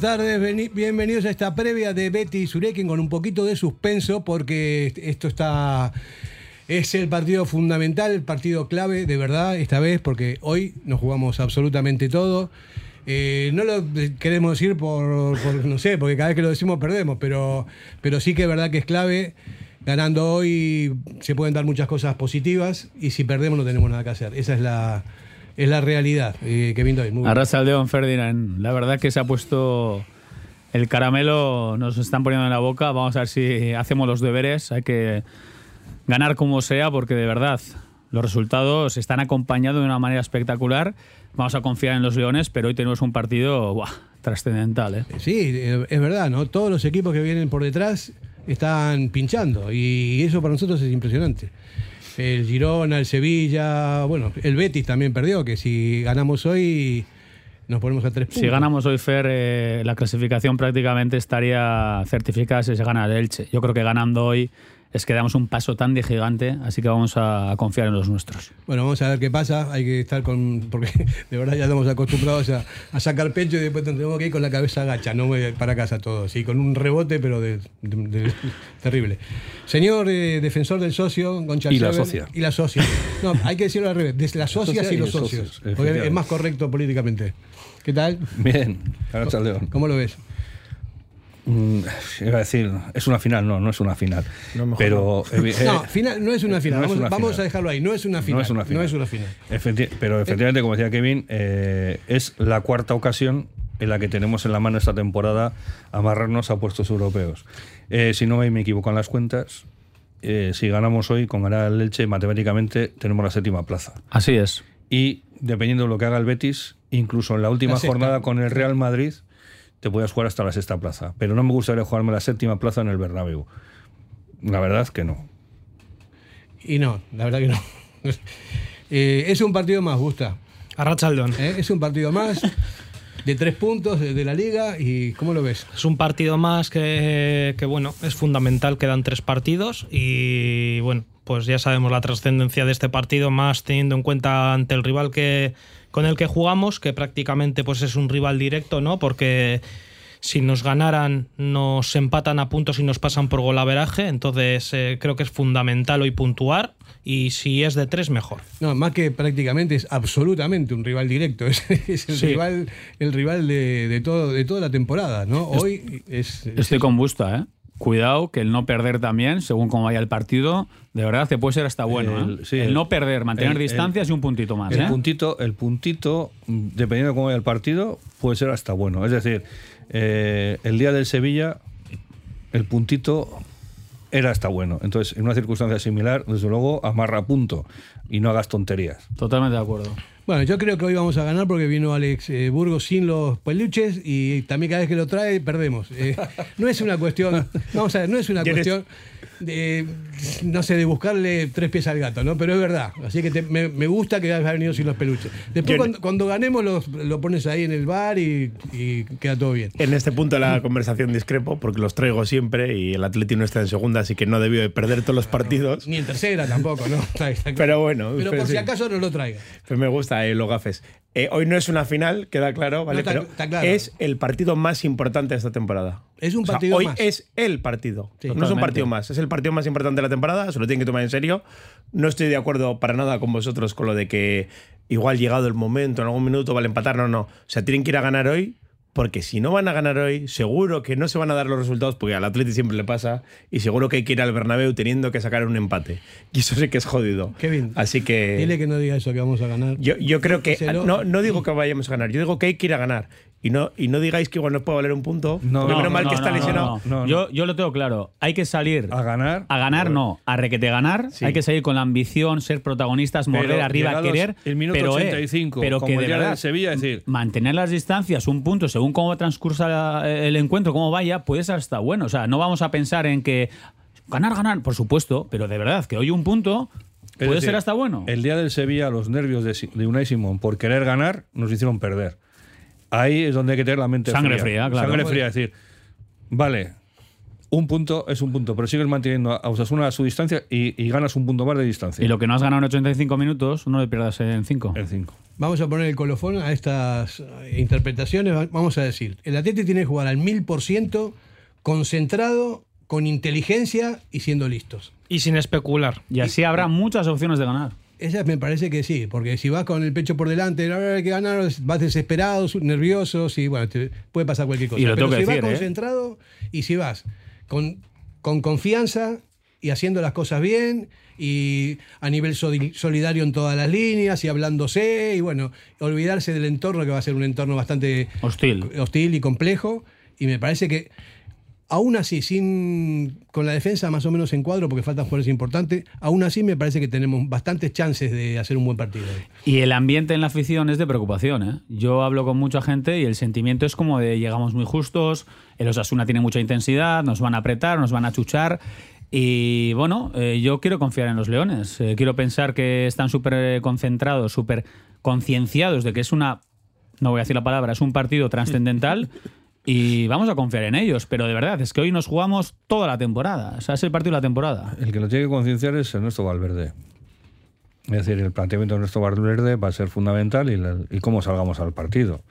buenas tardes, veni- bienvenidos a esta previa de Betty Surekin con un poquito de suspenso porque esto está es el partido fundamental, el partido clave de verdad esta vez porque hoy nos jugamos absolutamente todo. Eh, no lo queremos decir por, por, no sé, porque cada vez que lo decimos perdemos, pero, pero sí que es verdad que es clave. Ganando hoy se pueden dar muchas cosas positivas y si perdemos no tenemos nada que hacer. Esa es la, es la realidad. Eh, Kevin Doyle, muy bien. Arrasaldeón Ferdinand. La verdad que se ha puesto el caramelo, nos están poniendo en la boca. Vamos a ver si hacemos los deberes. Hay que ganar como sea, porque de verdad los resultados están acompañados de una manera espectacular. Vamos a confiar en los Leones, pero hoy tenemos un partido buah, trascendental. ¿eh? Sí, eh, es verdad, ¿no? Todos los equipos que vienen por detrás están pinchando y eso para nosotros es impresionante. El Girona, el Sevilla, bueno, el Betis también perdió, que si ganamos hoy nos ponemos a tres puntos. Si ganamos hoy, Fer, eh, la clasificación prácticamente estaría certificada si se gana el Elche. Yo creo que ganando hoy es que damos un paso tan de gigante, así que vamos a confiar en los nuestros. Bueno, vamos a ver qué pasa. Hay que estar con. Porque de verdad ya estamos acostumbrados a, a sacar pecho y después tenemos que ir con la cabeza agacha, no voy para casa todos. Sí, con un rebote, pero de, de- de- terrible. Señor eh, defensor del socio, Goncha Y la Seven, socia. Y la socia. No, hay que decirlo al revés: de las socias socia y y los socios. socios, porque es más correcto políticamente. ¿Qué tal? Bien. ¿Cómo lo ves? Mm, iba a decir, es una final, no, no es una final. pero evi- eh, No, final, no es una final. no es vamos una vamos final. a dejarlo ahí. No es una final. no es una final. No es una final. Efecti- pero efectivamente, como decía Kevin, eh, es la cuarta ocasión en la que tenemos en la mano esta temporada amarrarnos a puestos europeos. Eh, si no me equivoco en las cuentas, eh, si ganamos hoy, con ganar el Elche, matemáticamente tenemos la séptima plaza. Así es. Y dependiendo de lo que haga el Betis, incluso en la última jornada con el Real Madrid, te puedes jugar hasta la sexta plaza. Pero no me gustaría jugarme la séptima plaza en el Bernabéu. La verdad que no. Y no, la verdad que no. Eh, es un partido más, gusta. Arrachaldeón. ¿eh? Es un partido más de tres puntos de, de la liga. ¿Y cómo lo ves? Es un partido más que, que, bueno, es fundamental, quedan tres partidos y bueno, pues ya sabemos la trascendencia de este partido, más teniendo en cuenta ante el rival que con el que jugamos, que prácticamente pues es un rival directo, ¿no? Porque si nos ganaran, nos empatan a puntos y nos pasan por golaveraje, entonces eh, creo que es fundamental hoy puntuar y si es de tres, mejor. No, más que prácticamente es absolutamente un rival directo. Es, es el Sí. rival, el rival de, de todo, de toda la temporada, ¿no? Hoy es. es- Estoy con Busta, ¿eh? Cuidado, que el no perder también, según cómo vaya el partido, de verdad te puede ser hasta bueno. ¿eh? El- sí, el el- no perder, mantener el- distancias y un puntito más. El ¿eh? puntito, el puntito, dependiendo de cómo vaya el partido, puede ser hasta bueno. Es decir, eh, el día del Sevilla, el puntito era hasta bueno. Entonces, en una circunstancia similar, desde luego, amarra punto y no hagas tonterías. Totalmente de acuerdo. Bueno, yo creo que hoy vamos a ganar porque vino Alex eh, Burgos sin los peluches y también cada vez que lo trae perdemos. Eh, no es una cuestión, vamos a ver, no es una ¿Quieres- cuestión de, no sé, de buscarle tres pies al gato, ¿no? Pero es verdad. Así que te- me, me gusta que hayas venido sin los peluches. Después cuando, cuando ganemos los- lo pones ahí en el bar y, y queda todo bien. En este punto de la conversación discrepo porque los traigo siempre y el Atleti no está en segunda, así que no debió de perder todos los partidos. Ni en tercera tampoco, ¿no? Está- está claro. Pero bueno, Pero por sí. si acaso no lo traiga. Pues me gusta eh, los gafes. Eh, hoy no es una final, queda claro, ¿vale? está- pero está claro. es el partido más importante de esta temporada. Es un O sea, partido hoy más. es el partido. Sí. no es un partido más, es el partido más importante de la temporada, se lo tienen que tomar en serio. No estoy de acuerdo para nada con vosotros con lo de que igual llegado el momento, en algún minuto vale empatar, no, no. O sea, tienen que ir a ganar hoy porque si no van a ganar hoy, seguro que no se van a dar los resultados, porque al Atleti siempre le pasa, y seguro que hay que ir al Bernabéu teniendo que sacar un empate. Y eso sí que es jodido. Kevin, Así que... Dile que no diga eso, que vamos a ganar. Yo, yo creo que. No, no digo que vayamos a ganar, yo digo que hay que ir a ganar. Y no, y no digáis que igual nos puede valer un punto. No, porque no, menos mal no, que no, está no, lesionado. no, no. No, no. Yo, yo lo tengo claro. Hay que salir A ganar. A ganar no, a requete ganar. Sí. Hay que salir con la ambición, ser protagonistas, morder Pero arriba, querer. el minuto pero, eh, 85, pero como que el de verdad, Sevilla, es decir- mantener las distancias, un punto, según cómo transcursa el encuentro, cómo vaya, puede ser hasta bueno. O sea, no vamos a pensar en que ganar, ganar, por supuesto, pero de verdad, que hoy un punto puede decir, ser hasta bueno. El día del Sevilla, los nervios de, Si- de Unai Simón por querer ganar nos hicieron perder. Ahí es donde hay que tener la mente Sangre fría, claro. Sangre fría, es decir, vale, un punto es un punto, pero sigues manteniendo a Osasuna a su distancia y, y ganas un punto más de distancia. Y lo que no has ganado en 85 minutos, no le pierdas en 5. En 5. Vamos a poner el colofón a estas interpretaciones. Va- Vamos a decir, el Atleti tiene que jugar al mil por ciento concentrado, con inteligencia y siendo listos. Y sin especular. Y así habrá muchas opciones de ganar. Esa me parece que sí, porque si vas con el pecho por delante, hay que ganar, vas desesperado, nervioso, y bueno, te puede pasar cualquier cosa. Y lo Pero si decir, vas ¿eh? concentrado y si vas con, con confianza y haciendo las cosas bien y a nivel soli- solidario en todas las líneas y hablándose y bueno, olvidarse del entorno que va a ser un entorno bastante Hostil. hostil y complejo y me parece que aún así sin con la defensa más o menos en cuadro porque faltan jugadores importantes, aún así me parece que tenemos bastantes chances de hacer un buen partido. Y el ambiente en la afición es de preocupación. ¿eh? Yo hablo con mucha gente y el sentimiento es como de llegamos muy justos, el Osasuna tiene mucha intensidad, nos van a apretar, nos van a chuchar. Y bueno, eh, yo quiero confiar en los Leones. Eh, quiero pensar que están súper concentrados, súper concienciados de que es una, no voy a decir la palabra, es un partido trascendental. Y vamos a confiar en ellos, pero de verdad, es que hoy nos jugamos toda la temporada. O sea, es el partido de la temporada. El que lo tiene que concienciar es Ernesto Valverde. Es decir, el planteamiento de Ernesto Valverde va a ser fundamental y, la- y cómo salgamos al partido.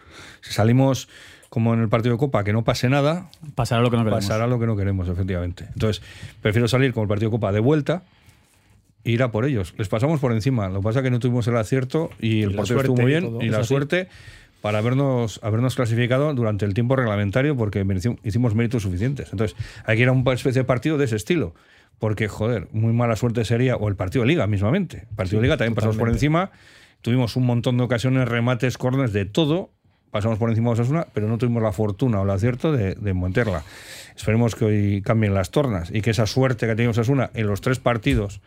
Si salimos como en el partido de Copa, que no pase nada, Pasará lo que no queremos. pasará lo que no queremos, efectivamente. Entonces, prefiero salir como el partido de Copa de vuelta e ir a por ellos. Les pasamos por encima. Lo que pasa es que no tuvimos el acierto y el portero suerte estuvo muy y bien y Es la así. suerte para habernos, habernos clasificado durante el tiempo reglamentario porque hicimos méritos suficientes. Entonces, hay que ir a una especie de partido de ese estilo. Porque, joder, muy mala suerte sería, o el partido de Liga mismamente. El partido de Liga también pasamos por encima. Tuvimos un montón de ocasiones, remates, corners, de todo. Pasamos por encima de Osasuna, pero no tuvimos la fortuna o el acierto de, de montarla. Esperemos que hoy cambien las tornas y que esa suerte que ha tenido Osasuna en los tres partidos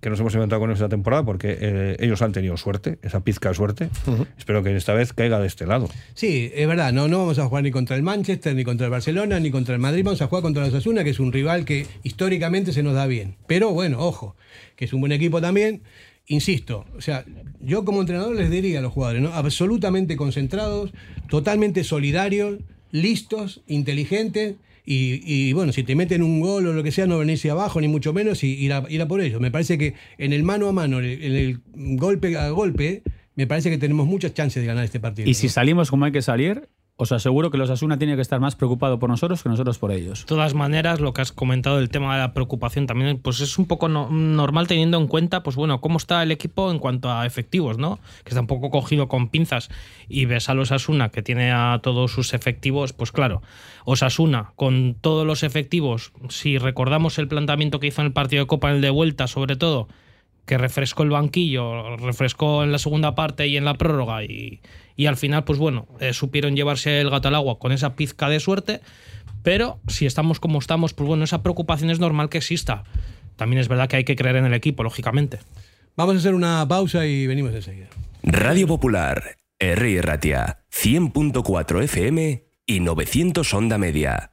que nos hemos inventado con esta temporada, porque eh, ellos han tenido suerte, esa pizca de suerte. Espero que esta vez caiga de este lado. Sí, es verdad, no, no vamos a jugar ni contra el Manchester, ni contra el Barcelona, ni contra el Madrid, vamos a jugar contra el Osasuna, que es un rival que históricamente se nos da bien. Pero bueno, ojo, que es un buen equipo también. Insisto, o sea, yo como entrenador les diría a los jugadores, ¿no? Absolutamente concentrados, totalmente solidarios, listos, inteligentes. Y, y, bueno, si te meten un gol o lo que sea, no venirse abajo, ni mucho menos, y ir a, ir a por ello. Me parece que en el mano a mano, en el, golpe a golpe, me parece que tenemos muchas chances de ganar este partido. Y si salimos como hay que salir, os aseguro que los Asuna tiene que estar más preocupado por nosotros que nosotros por ellos. De todas maneras, lo que has comentado del tema de la preocupación también, pues es un poco no- normal teniendo en cuenta, pues bueno, cómo está el equipo en cuanto a efectivos, ¿no? Que está un poco cogido con pinzas y ves a los Asuna que tiene a todos sus efectivos, pues claro, Osasuna con todos los efectivos, si recordamos el planteamiento que hizo en el partido de Copa en el de vuelta, sobre todo, que refrescó el banquillo, refrescó en la segunda parte y en la prórroga y, y al final, pues bueno, eh, supieron llevarse el gato al agua con esa pizca de suerte, pero si estamos como estamos, pues bueno, esa preocupación es normal que exista. También es verdad que hay que creer en el equipo, lógicamente. Vamos a hacer una pausa y venimos enseguida. Radio Popular, R. Ratia, 100.4 FM y 900 Onda Media.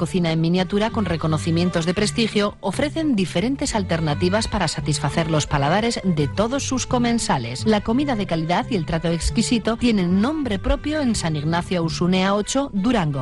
cocina en miniatura con reconocimientos de prestigio, ofrecen diferentes alternativas para satisfacer los paladares de todos sus comensales. La comida de calidad y el trato exquisito tienen nombre propio en San Ignacio Usunea 8, Durango.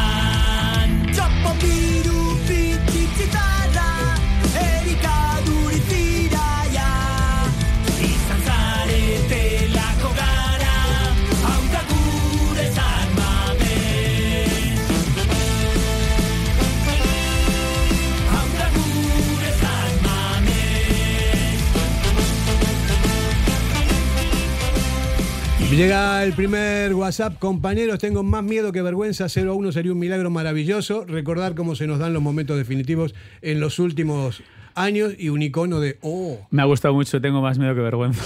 Llega el primer WhatsApp, compañeros, tengo más miedo que vergüenza, 0 a 1 sería un milagro maravilloso. Recordar cómo se nos dan los momentos definitivos en los últimos años y un icono de, oh, Me ha gustado mucho, tengo más miedo que vergüenza.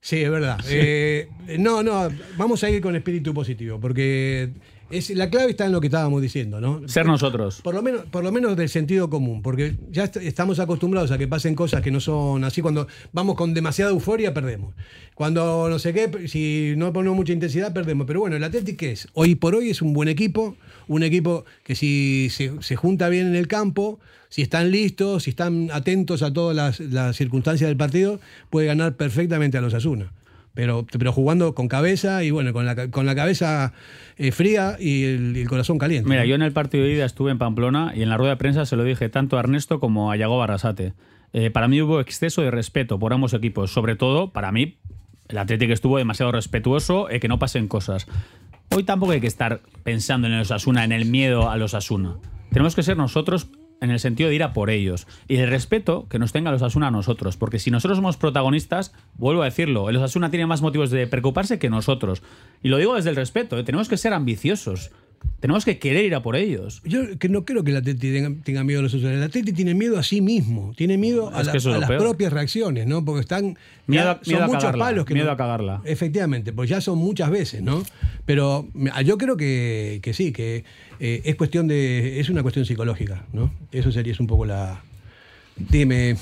Sí, es verdad. Eh, no, no, vamos a ir con espíritu positivo, porque es, la clave está en lo que estábamos diciendo, ¿no? Ser nosotros. Por lo menos, por lo menos del sentido común, porque ya est- estamos acostumbrados a que pasen cosas que no son así. Cuando vamos con demasiada euforia, perdemos. Cuando no sé qué, si no ponemos mucha intensidad, perdemos. Pero bueno, el Athletic ¿qué es? Hoy por hoy es un buen equipo, un equipo que si se, se junta bien en el campo, si están listos, si están atentos a todas las, las circunstancias del partido, puede ganar perfectamente a los Asuna. Pero, pero jugando con cabeza y bueno, con la, con la cabeza eh, fría y el, el corazón caliente. Mira, yo en el partido de ida estuve en Pamplona y en la rueda de prensa se lo dije tanto a Ernesto como a Yago Barrasate. Eh, para mí hubo exceso de respeto por ambos equipos, sobre todo para mí el Atlético estuvo demasiado respetuoso, eh, que no pasen cosas. Hoy tampoco hay que estar pensando en los Asuna, en el miedo a los Asuna. Tenemos que ser nosotros en el sentido de ir a por ellos. Y el respeto que nos tenga los Asuna a nosotros. Porque si nosotros somos protagonistas, vuelvo a decirlo, los Asuna tienen más motivos de preocuparse que nosotros. Y lo digo desde el respeto, ¿eh? tenemos que ser ambiciosos. Tenemos que querer ir a por ellos. Yo que no creo que el Atleti tenga, tenga miedo a los usuarios. El Atleti tiene miedo a sí mismo, tiene miedo a, la- a las peor. propias reacciones, ¿no? Porque están. Miedo ya miedo son a muchos cagarla, palos que miedo no- a cagarla. Efectivamente, pues ya son muchas veces, ¿no? Pero ah, yo creo que, que sí, que eh, es cuestión de. es una cuestión psicológica, ¿no? Eso sería es un poco la. Dime.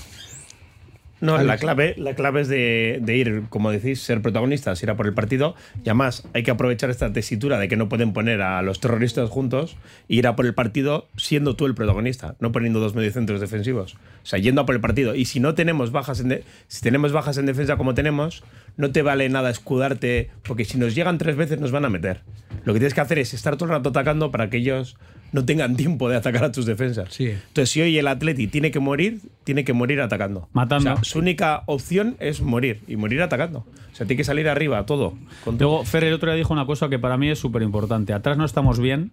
No, Alex. la clave, la clave es de, de ir, como decís, ser protagonistas, ir a por el partido. Y además hay que aprovechar esta tesitura de que no pueden poner a los terroristas juntos e ir a por el partido siendo tú el protagonista, no poniendo dos mediocentros defensivos. O sea, yendo a por el partido. Y si no tenemos bajas en de- si tenemos bajas en defensa como tenemos, no te vale nada escudarte, porque si nos llegan tres veces nos van a meter. Lo que tienes que hacer es estar todo el rato atacando para que ellos no tengan tiempo de atacar a tus defensas. Sí. Entonces, si hoy el Atleti tiene que morir, tiene que morir atacando. Matando. O sea, su única opción es morir y morir atacando. O sea, tiene que salir arriba todo. Con todo. Luego, Fer el otro día dijo una cosa que para mí es súper importante. Atrás no estamos bien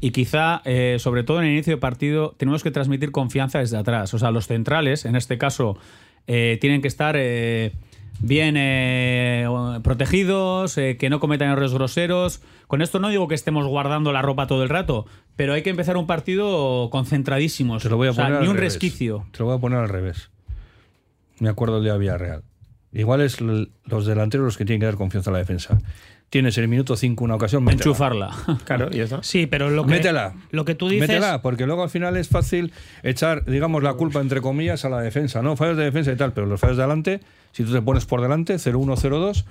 y quizá, eh, sobre todo en el inicio de partido, tenemos que transmitir confianza desde atrás. O sea, los centrales, en este caso, eh, tienen que estar eh, bien eh, protegidos, eh, que no cometan errores groseros. Con esto no digo que estemos guardando la ropa todo el rato, pero hay que empezar un partido concentradísimos. Te lo voy a O sea, poner ni al un revés. resquicio. Te lo voy a poner al revés. Me acuerdo el día de Villarreal. Igual es los delanteros los que tienen que dar confianza a la defensa. Tienes en el minuto 5 una ocasión, métela. Enchufarla. Claro, y eso. Sí, pero lo que, Métela. lo que tú dices. Métela, porque luego al final es fácil echar, digamos, la culpa, entre comillas, a la defensa. No, fallos de defensa y tal, pero los fallos de adelante, si tú te pones por delante, 0-1, 0-2,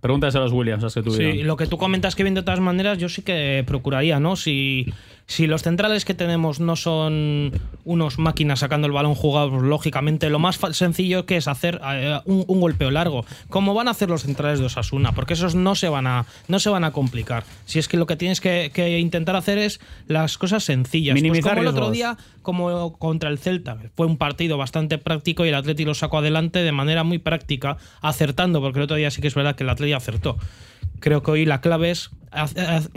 Pregúntase a los Williams, las que Sí, tuvieron. lo que tú comentas, Kevin, de todas maneras, yo sí que procuraría, ¿no? Si, si los centrales que tenemos no son unos máquinas sacando el balón jugado, pues, lógicamente lo más sencillo que es hacer eh, un, un golpeo largo, como van a hacer los centrales de Osasuna, porque esos no se van a, no se van a complicar. Si es que lo que tienes que, que intentar hacer es las cosas sencillas. Pues Minimizar como el otro día, como contra el Celta, fue un partido bastante práctico y el Atleti lo sacó adelante de manera muy práctica, acertando, porque el otro día sí que es verdad que el Atleti acertó. Creo que hoy la clave es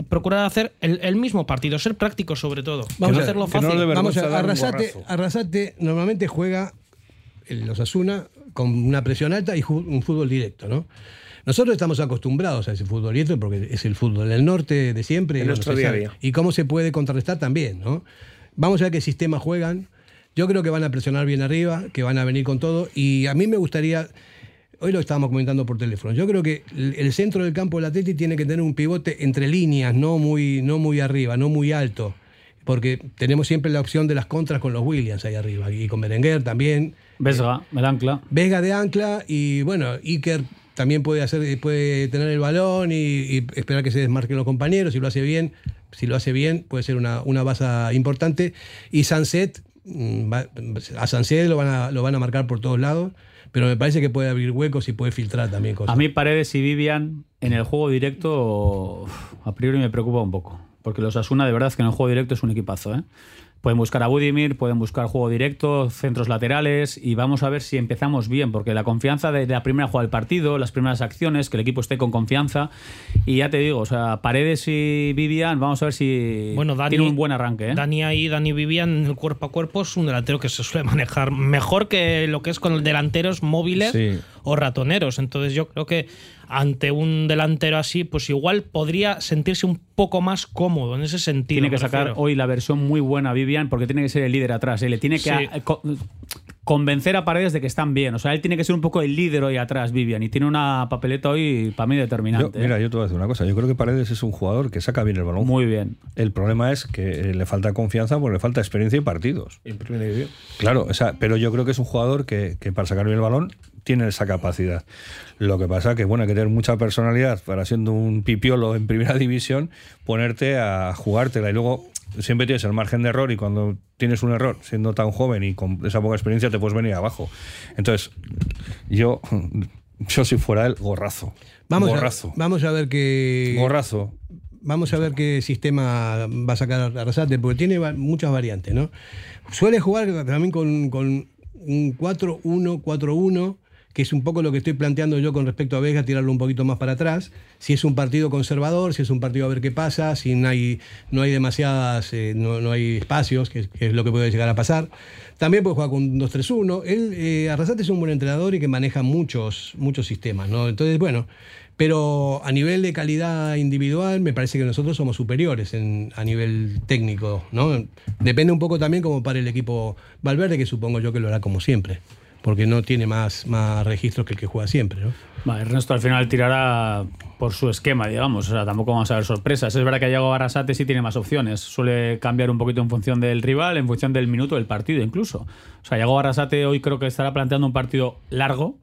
procurar hacer el, el mismo partido, ser práctico sobre todo, Vamos no a- hacerlo no fácil. le Vamos a Arrasate. Arrasate normalmente juega el Osasuna con una presión alta y un fútbol directo, ¿no? Nosotros estamos acostumbrados a ese fútbol directo porque es el fútbol del norte de siempre. El y nuestro día a día. Y cómo se puede contrarrestar también, ¿no? Vamos a ver qué sistema juegan. Yo creo que van a presionar bien arriba, que van a venir con todo. Y a mí me gustaría, hoy lo estábamos comentando por teléfono, yo creo que el centro del campo del Atleti tiene que tener un pivote entre líneas, no muy, no muy arriba, no muy alto. Porque tenemos siempre la opción de las contras con los Williams ahí arriba. Y con Berenguer también. Vesga, el ancla. Vega de ancla y bueno, Iker también puede hacer, puede tener el balón y, y esperar que se desmarquen los compañeros. Si lo hace bien, si lo hace bien, puede ser una, una base importante. Y Sunset, mm, a Sunset lo van a, lo van a marcar por todos lados, pero me parece que puede abrir huecos y puede filtrar también cosas. A mí Paredes y Vivian en el juego directo a priori me preocupa un poco. Porque los Asuna de verdad que en el juego directo es un equipazo. ¿eh? Pueden buscar a Budimir, pueden buscar juego directo, centros laterales y vamos a ver si empezamos bien, porque la confianza de, la primera jugada del partido, las primeras acciones, que el equipo esté con confianza y ya te digo, o sea, Paredes y Vivian, vamos a ver si Bueno, Dani, tiene un buen arranque. ¿eh? Dani ahí, Dani Vivian en el cuerpo a cuerpo es un delantero que se suele manejar mejor que lo que es con delanteros móviles Sí. o ratoneros. Entonces yo creo que ante un delantero así, pues igual podría sentirse un poco más cómodo en ese sentido. tiene que sacar refiero. hoy la versión muy buena Vivian porque tiene que ser el líder atrás. ¿eh? Le tiene que Sí. a- co- convencer a Paredes de que están bien. O sea, él tiene que ser un poco el líder hoy atrás, Vivian. Y tiene una papeleta hoy para mí Yo- determinante. ¿eh? mira, yo te voy a decir una cosa. Yo creo que Paredes es un jugador que saca bien el balón. Muy bien. El problema es que eh, le falta confianza porque le falta experiencia y partidos. En primera división. Claro, o sea, pero yo creo que es un jugador que, que para sacar bien el balón tiene esa capacidad. Lo que pasa que, bueno, hay que tener mucha personalidad para siendo un pipiolo en primera división, ponerte a jugártela y luego siempre tienes el margen de error y cuando tienes un error siendo tan joven y con esa poca experiencia te puedes venir abajo. Entonces, yo, yo si fuera él, gorrazo. Vamos gorrazo. a, vamos a ver qué. Gorrazo. Vamos a ver qué sistema va a sacar Arrasate, porque tiene muchas variantes, ¿no? Suele jugar también con, con un 4-1-4-1, que es un poco lo que estoy planteando yo con respecto a Vega, tirarlo un poquito más para atrás. Si es un partido conservador, si es un partido a ver qué pasa, si no hay, no hay demasiadas, eh, no, no hay espacios, que, es lo que puede llegar a pasar. También puede jugar con un 2-3-1. Él, eh, Arrasate es un buen entrenador y que maneja muchos, muchos sistemas, ¿no? Entonces, bueno, pero a nivel de calidad individual, me parece que nosotros somos superiores en, a nivel técnico, ¿no? Depende un poco también como para el equipo Valverde, que supongo yo que lo hará como siempre, porque no tiene más, más registros que el que juega siempre, ¿no? Va, Ernesto al final tirará por su esquema, digamos. O sea, tampoco vamos a ver sorpresas. Es verdad que Diego Arrasate sí tiene más opciones. Suele cambiar un poquito en función del rival, en función del minuto del partido incluso. O sea, Diego Arrasate hoy creo que estará planteando un partido largo,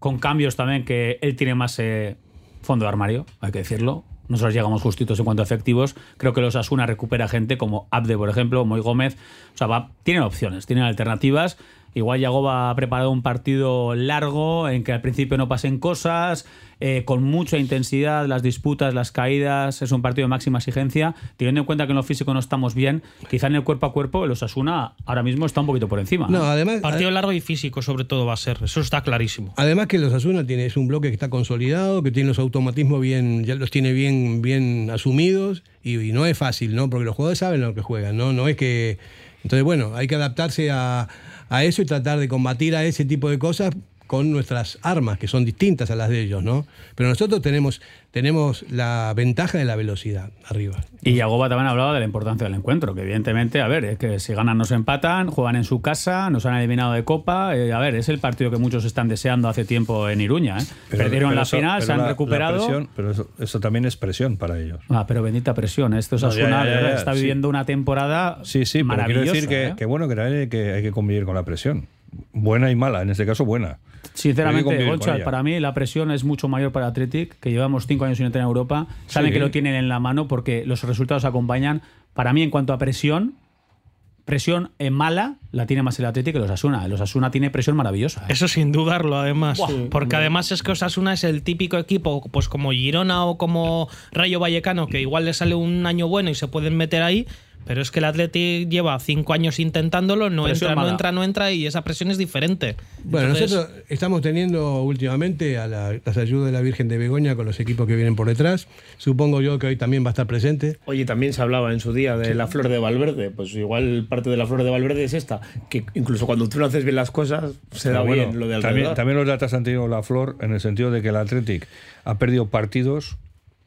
con cambios también que él tiene más eh, fondo de armario, hay que decirlo. Nosotros llegamos justitos en cuanto a efectivos. Creo que los Asuna recupera gente como Abde, por ejemplo, Moy Gómez. O sea, va, tienen opciones, tienen alternativas. Igual Yagoba ha preparado un partido largo en que al principio no pasen cosas, eh, con mucha intensidad, las disputas, las caídas. Es un partido de máxima exigencia. Teniendo en cuenta que en lo físico no estamos bien, quizá en el cuerpo a cuerpo, el Osasuna ahora mismo está un poquito por encima. No, además, Partido largo y físico, sobre todo, va a ser. Eso está clarísimo. Además que los Asuna tiene, es un bloque que está consolidado, que tiene los automatismos bien, ya los tiene bien, bien asumidos y, y no es fácil, ¿no? Porque los jugadores saben lo que juegan, ¿no? No es que. Entonces, bueno, hay que adaptarse a, a eso y tratar de combatir a ese tipo de cosas con nuestras armas, que son distintas a las de ellos, ¿no? Pero nosotros tenemos, tenemos la ventaja de la velocidad arriba. Y Yagoba también hablaba de la importancia del encuentro, que evidentemente, a ver, es que si ganan nos empatan, juegan en su casa, nos han eliminado de Copa, eh, a ver, es el partido que muchos están deseando hace tiempo en Iruña. ¿eh? Perdieron pero la eso- final, se han la- la recuperado. presión- pero eso, eso también es presión para ellos. Ah, pero bendita presión, esto es No, Asuna, ya, ya, está sí. viviendo una temporada Sí, sí, pero quiero maravillosa. decir que, ¿eh? que bueno, que también hay que, hay que convivir con la presión. Buena y mala, en este caso buena. Sinceramente, Goncha, para mí la presión es mucho mayor para Athletic, que llevamos cinco años sin entrar en Europa. Saben Sí. que lo tienen en la mano porque los resultados acompañan. Para mí, en cuanto a presión, presión eh, mala la tiene más el Atlético que los Asuna. El Osasuna tiene presión maravillosa. ¿eh? Eso sin dudarlo, además. Porque además es que Osasuna es el típico equipo, pues como Girona o como Rayo Vallecano, que igual le sale un año bueno y se pueden meter ahí. Pero es que el Atleti lleva cinco años intentándolo, no Presión entra, no mala. entra, no entra y esa presión es diferente. Bueno, Entonces, nosotros estamos teniendo últimamente a la- las ayudas de la Virgen de Begoña con los equipos que vienen por detrás. Supongo yo que hoy también va a estar presente. Oye, también se hablaba en su día de la flor de Valverde. Pues igual parte de la flor de Valverde es esta, que incluso cuando tú no haces bien las cosas, se da Pero bueno, bien lo de también, también los datos han tenido la flor en el sentido de que el Athletic ha perdido partidos,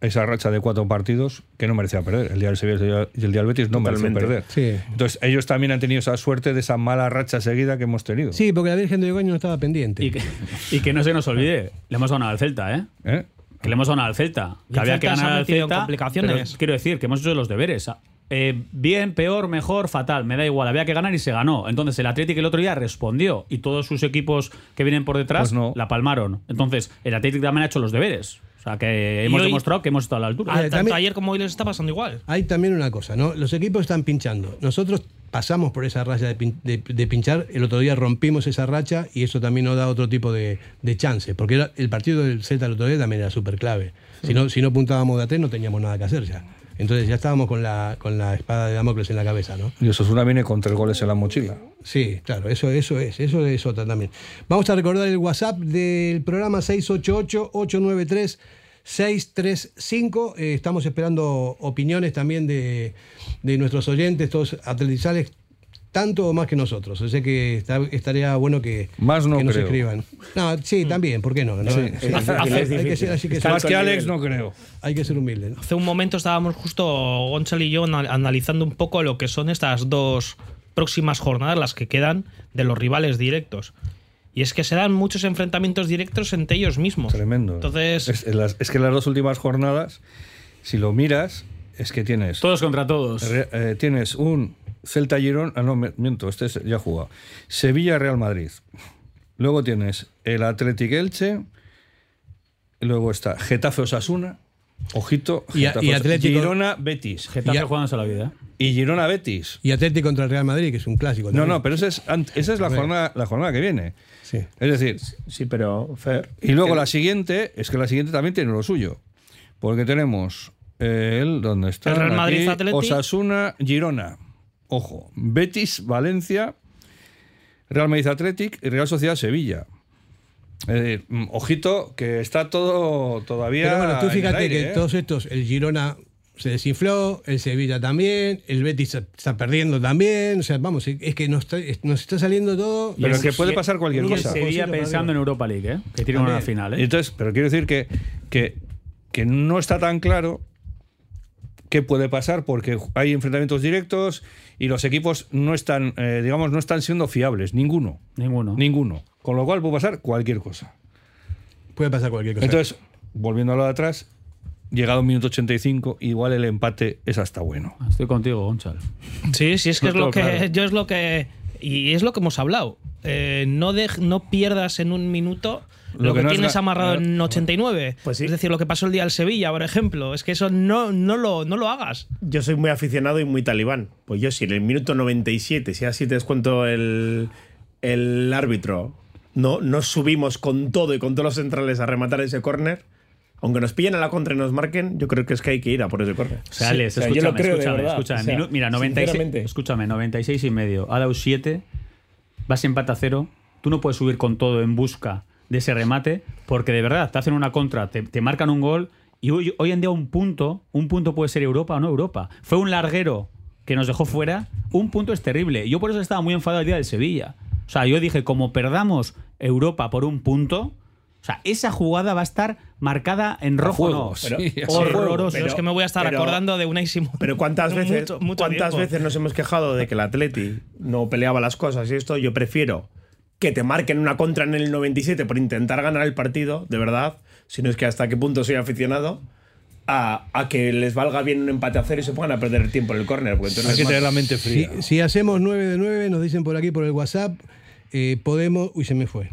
esa racha de cuatro partidos que no merecía perder. El día del Sevilla y el día del Betis no Totalmente. perder. Sí. Entonces ellos también han tenido esa suerte de esa mala racha seguida que hemos tenido. Sí, porque la Virgen de Begoña no estaba pendiente. Y que, y que no se nos olvide, le hemos ganado al Celta, ¿eh? ¿Eh? Que le hemos ganado al Celta. Que había que Celta ganar al Celta. complicaciones. pero quiero decir que hemos hecho los deberes. Eh, bien, peor, mejor, fatal. Me da igual. Había que ganar y se ganó. Entonces el Atlético el otro día respondió y todos sus equipos que vienen por detrás Pues no. la palmaron. Entonces el Atlético también ha hecho los deberes. O sea que hemos hoy- demostrado que hemos estado a la altura. ah, tanto también- ayer como hoy les está pasando igual. Hay también una cosa, ¿no? Los equipos están pinchando. Nosotros pasamos por esa racha de, pin- de- de pinchar. El otro día rompimos esa racha y eso también nos da otro tipo de, de chance. Porque era- el partido del Celta el otro día también era súper clave. Si no, si no puntábamos de a tres no teníamos nada que hacer ya. Entonces ya estábamos con la, con la espada de Damocles en la cabeza, ¿no? Y Osasuna viene con tres goles en la mochila. Sí, claro, eso, eso es, eso es otra también. Vamos a recordar el WhatsApp del programa 688-893-635. Eh, estamos esperando opiniones también de, de nuestros oyentes, todos atletizales, tanto o más que nosotros. O sea que está- estaría bueno que, Más no que nos creo. escriban. No, sí, también, ¿por qué no? ¿no? Sí. Sí, hay, hay que ser así que Más que Alex no creo. hay que ser humilde. ¿no? Hace un momento estábamos justo Gonzalo y yo anal- analizando un poco lo que son estas dos próximas jornadas, las que quedan de los rivales directos. Y es que se dan muchos enfrentamientos directos entre ellos mismos. Tremendo. Entonces, Es, es las- es que las dos últimas jornadas, si lo miras, es que tienes. Todos contra todos. Re- eh, tienes un Celta Girón, ah no, me- miento, este es- ya ha jugado. Sevilla Real Madrid. Luego tienes el Athletic Elche. Luego está Getafe Osasuna. Ojito, Y Getafe y Atlético- Girona Betis. Getafe Ya- jugándose la vida. ¿eh? Y Girona Betis. Y Atlético contra el Real Madrid, que es un clásico. No, también. no, pero esa es, esa es la, jornada, la jornada que viene. Sí. Es decir, Sí, pero Fer. y luego la siguiente, es que la siguiente también tiene lo suyo. Porque tenemos el, ¿dónde está? El Real Madrid, Atleti. Osasuna, Girona. Ojo, Betis, Valencia, Real Madrid Athletic y Real Sociedad Sevilla. Es decir, mm, ojito, que está todo todavía. Pero bueno, tú en el fíjate aire, que ¿eh? todos estos, el Girona se desinfló, el Sevilla también, el Betis está perdiendo también. O sea, vamos, es que nos está, nos está saliendo todo. Pero Y que puede pasar cualquier Y el cosa. Sevilla pensando en Europa League, ¿eh? que tiene una final. ¿eh? Entonces, pero quiero decir que, que, que no está tan claro qué puede pasar porque hay enfrentamientos directos y los equipos no están, eh, digamos, no están siendo fiables, ninguno. Ninguno. Ninguno. Con lo cual puede pasar cualquier cosa. Puede pasar cualquier cosa. Entonces, volviendo a lo de atrás, llegado un minuto 85, igual el empate es hasta bueno. Estoy contigo, Gonzalo. sí, sí, es que No es lo que claro. yo es lo que y es lo que hemos hablado. Eh, no, dej- no pierdas en un minuto lo, Lo que que, no has tienes amarrado en 89. Pues sí. Es decir, lo que pasó el día del Sevilla, por ejemplo. Es que eso no, no, lo, no lo hagas. Yo soy muy aficionado y muy talibán. Pues yo, si en el minuto 97, si así te descuento el, el árbitro, no, no subimos con todo y con todos los centrales a rematar ese córner, aunque nos pillen a la contra y nos marquen, yo creo que es que hay que ir a por ese córner. O sea, Alex, sea, yo escúchame, lo creo de escúchame, verdad. escúchame. O sea, Minu- mira, 96, sinceramente. escúchame, 96 y medio. Ha dado 7, vas empate a cero. Tú no puedes subir con todo en busca de ese remate, porque de verdad te hacen una contra, te, te marcan un gol y hoy, hoy en día un punto, un punto puede ser Europa o no Europa. Fue un larguero que nos dejó fuera, un punto es terrible. Yo por eso estaba muy enfadado el día del Sevilla. O sea, yo dije, como perdamos Europa por un punto, o sea, esa jugada va a estar marcada en rojo. fuego, no. Pero horroroso. Pero, es que me voy a estar pero- acordando de una y Simón. Pero cuántas veces, Mucho- mucho cuántas tiempo. veces nos hemos quejado de que el Atleti no peleaba las cosas y esto, yo prefiero que te marquen una contra en el 97 por intentar ganar el partido, de verdad, si no es que hasta qué punto soy aficionado, a, a que les valga bien un empate a cero y se pongan a perder el tiempo en el córner. Hay que tener la mente Si, fría. si hacemos 9 de 9, nos dicen por aquí por el WhatsApp, eh, podemos. Uy, se me fue.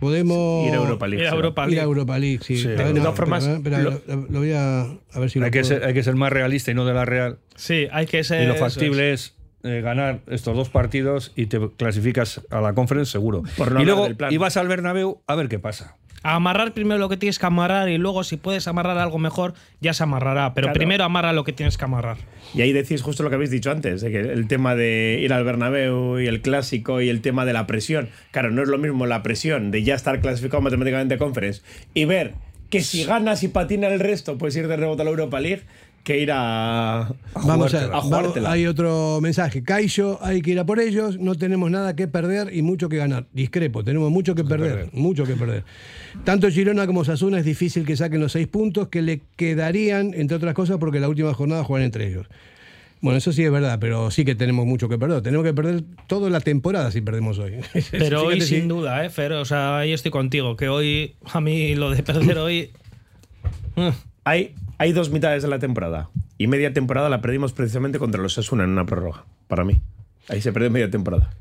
Podemos. ir a Europa League. Ir a. Europa Ir a League. Europa League, sí. Sí. Ver, De no, todas formas, espera, lo- lo, lo voy a, a ver si lo Hay que, puedo- ser, hay que ser más realista y no de la Real. Sí, hay que ser. Y lo factible es eh, ganar estos dos partidos y te clasificas a la conference seguro. Por no y luego plan. ibas al Bernabéu a ver qué pasa. Amarrar primero lo que tienes que amarrar y luego si puedes amarrar algo mejor, ya se amarrará. Pero Claro. primero amarra lo que tienes que amarrar. Y ahí decís justo lo que habéis dicho antes, de que el tema de ir al Bernabéu y el clásico y el tema de la presión. Claro, no es lo mismo la presión de ya estar clasificado matemáticamente a Conference y ver que si ganas y patina el resto, puedes ir de rebote a la Europa League que ir a, Vamos a, a vamos- hay otro mensaje. Caillo, hay que ir a por ellos. No tenemos nada que perder y mucho que ganar. Discrepo, tenemos mucho que perder, mucho que perder. Tanto Girona como Sasuna es difícil que saquen los seis puntos que le quedarían, entre otras cosas, porque la última jornada juegan entre ellos. Bueno, eso sí es verdad, pero sí que tenemos mucho que perder. Tenemos que perder toda la temporada si perdemos hoy. Pero hoy sin duda, ¿eh, Fer? O sea, ahí estoy contigo. Que hoy, a mí lo de perder hoy. Hay, hay dos mitades de la temporada y media temporada la perdimos precisamente contra los Asuna en una prórroga, para mí. Ahí se perdió media temporada.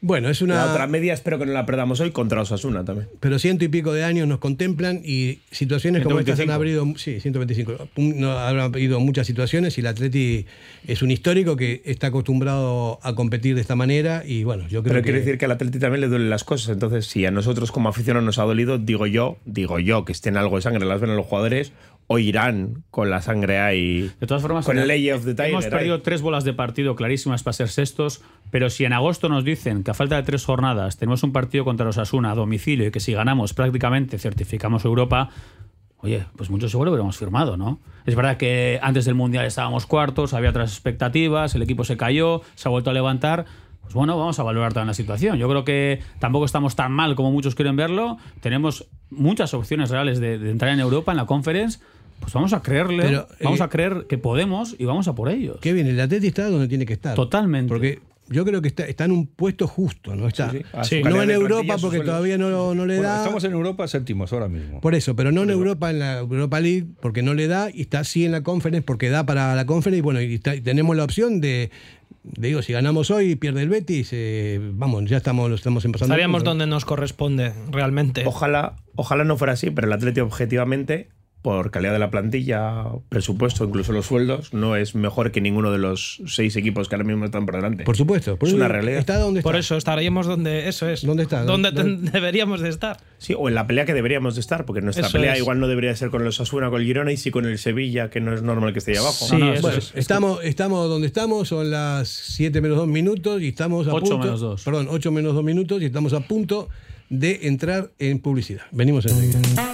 Bueno, es una. La otra media espero que no la perdamos hoy contra los Asuna también. Pero ciento y pico de años nos contemplan y situaciones como estas han 125. habido, sí, 125, un- no, han habido muchas situaciones y el Atleti es un histórico que está acostumbrado a competir de esta manera y bueno, yo creo Pero que... quiere decir que al Atleti también le duelen las cosas. Entonces, si a nosotros como aficionados nos ha dolido, digo yo, digo yo, que estén algo de sangre en las venas los jugadores, o irán con la sangre ahí. De todas formas, con el eh, Ley of the Tiger. hemos ahí. perdido tres bolas de partido clarísimas para ser sextos, pero si en agosto nos dicen que a falta de tres jornadas tenemos un partido contra los Asuna a domicilio y que si ganamos prácticamente certificamos Europa, oye, pues mucho seguro hubiéramos firmado, ¿no? Es verdad que antes del Mundial estábamos cuartos, había otras expectativas, el equipo se cayó, se ha vuelto a levantar. Pues bueno, vamos a valorar también la situación. Yo creo que tampoco estamos tan mal como muchos quieren verlo. Tenemos muchas opciones reales de, de entrar en Europa, en la conference. Pues vamos a creerle, Pero, vamos eh, a creer que podemos y vamos a por ellos. Qué bien, el Atleti está donde tiene que estar. Totalmente. Porque yo creo que está, está en un puesto justo, ¿no? Está, Sí, sí. No en Europa porque todavía no, no le Bueno, da... estamos en Europa séptimos ahora mismo. Por eso, pero no en Europa, en la Europa League, porque no le da, y está así en la Conference, porque da para la Conference, y bueno, y está- y tenemos la opción de, digo, si ganamos hoy y pierde el Betis, eh, vamos, ya estamos, lo estamos empezando. Estaríamos Pero- donde nos corresponde, realmente. Ojalá, ojalá no fuera así, pero el Atleti objetivamente, por calidad de la plantilla, presupuesto, incluso los sueldos, no es mejor que ninguno de los seis equipos que ahora mismo están por delante. Por supuesto, por Es una realidad. Está donde está. Por eso estaríamos donde. Eso es. ¿Dónde está? Donde ¿Dónde- deberíamos de estar. Sí, o en la pelea que deberíamos de estar, porque nuestra Eso pelea es. igual no debería ser con los Asuna, con el Girona y sí con el Sevilla, que no es normal que esté ahí abajo. Sí, no, eso Bueno, es. estamos, estamos donde estamos, son las 7 menos 2 minutos y estamos a Ocho punto. menos dos. Perdón, 8 menos 2 minutos y estamos a punto de entrar en publicidad. Venimos enseguida.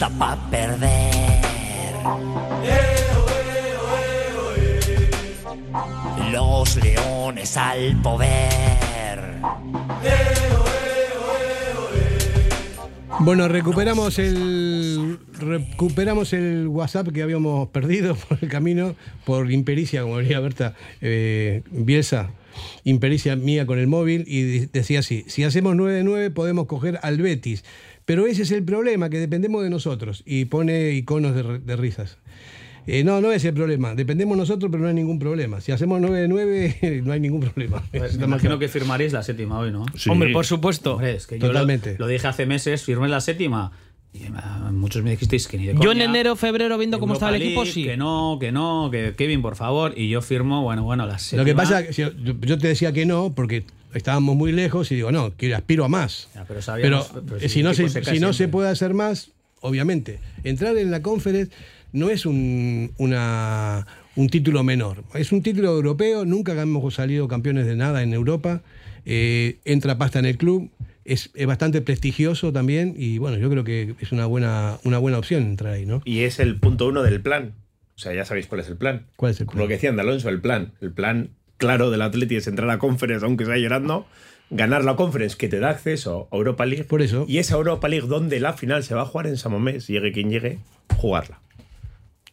Hasta pa' perder. Los leones al poder. Bueno, recuperamos el recuperamos el WhatsApp que habíamos perdido por el camino por impericia, como diría Berta eh, Bielsa, impericia mía con el móvil y de- decía así: si hacemos 9-9 podemos coger al Betis, pero ese es el problema que dependemos de nosotros y pone iconos de, de risas. Eh, no, no es el problema. Dependemos nosotros, pero no hay ningún problema. Si hacemos 9-9, no hay ningún problema. Pues Es me imagino que- firmaréis la séptima hoy, ¿no? Sí. Hombre, por supuesto. Hombre, es que yo lo- Totalmente. Lo, dije hace meses, firmé la séptima. Y eh, muchos me dijisteis que ni de Yo en coña. enero, febrero, viendo cómo Europa estaba el equipo, League, sí. Que no, que no, que Kevin, por favor. Y yo firmo, bueno, bueno, la séptima. Lo que pasa yo te decía que no, porque estábamos muy lejos y digo, no, que aspiro a más. pero pero sabíamos- pero eh, si si, el no se, si no se puede hacer más, obviamente, entrar en la conference no es un, una- un título menor. Es un título europeo, nunca hemos salido campeones de nada en Europa. eh, entra pasta en el club. Es, es bastante prestigioso también y bueno, yo creo que es una buena, una buena opción entrar ahí, ¿no? Y es el punto uno del plan. O sea, ya sabéis cuál es el plan. ¿Cuál es el plan? Lo que decían de Alonso, el plan. El plan claro del Atleti es entrar a Conference, aunque sea llorando, ganar la Conference que te da acceso a Europa League. Por eso. Y esa Europa League donde la final se va a jugar en Samomés, llegue quien llegue, jugarla.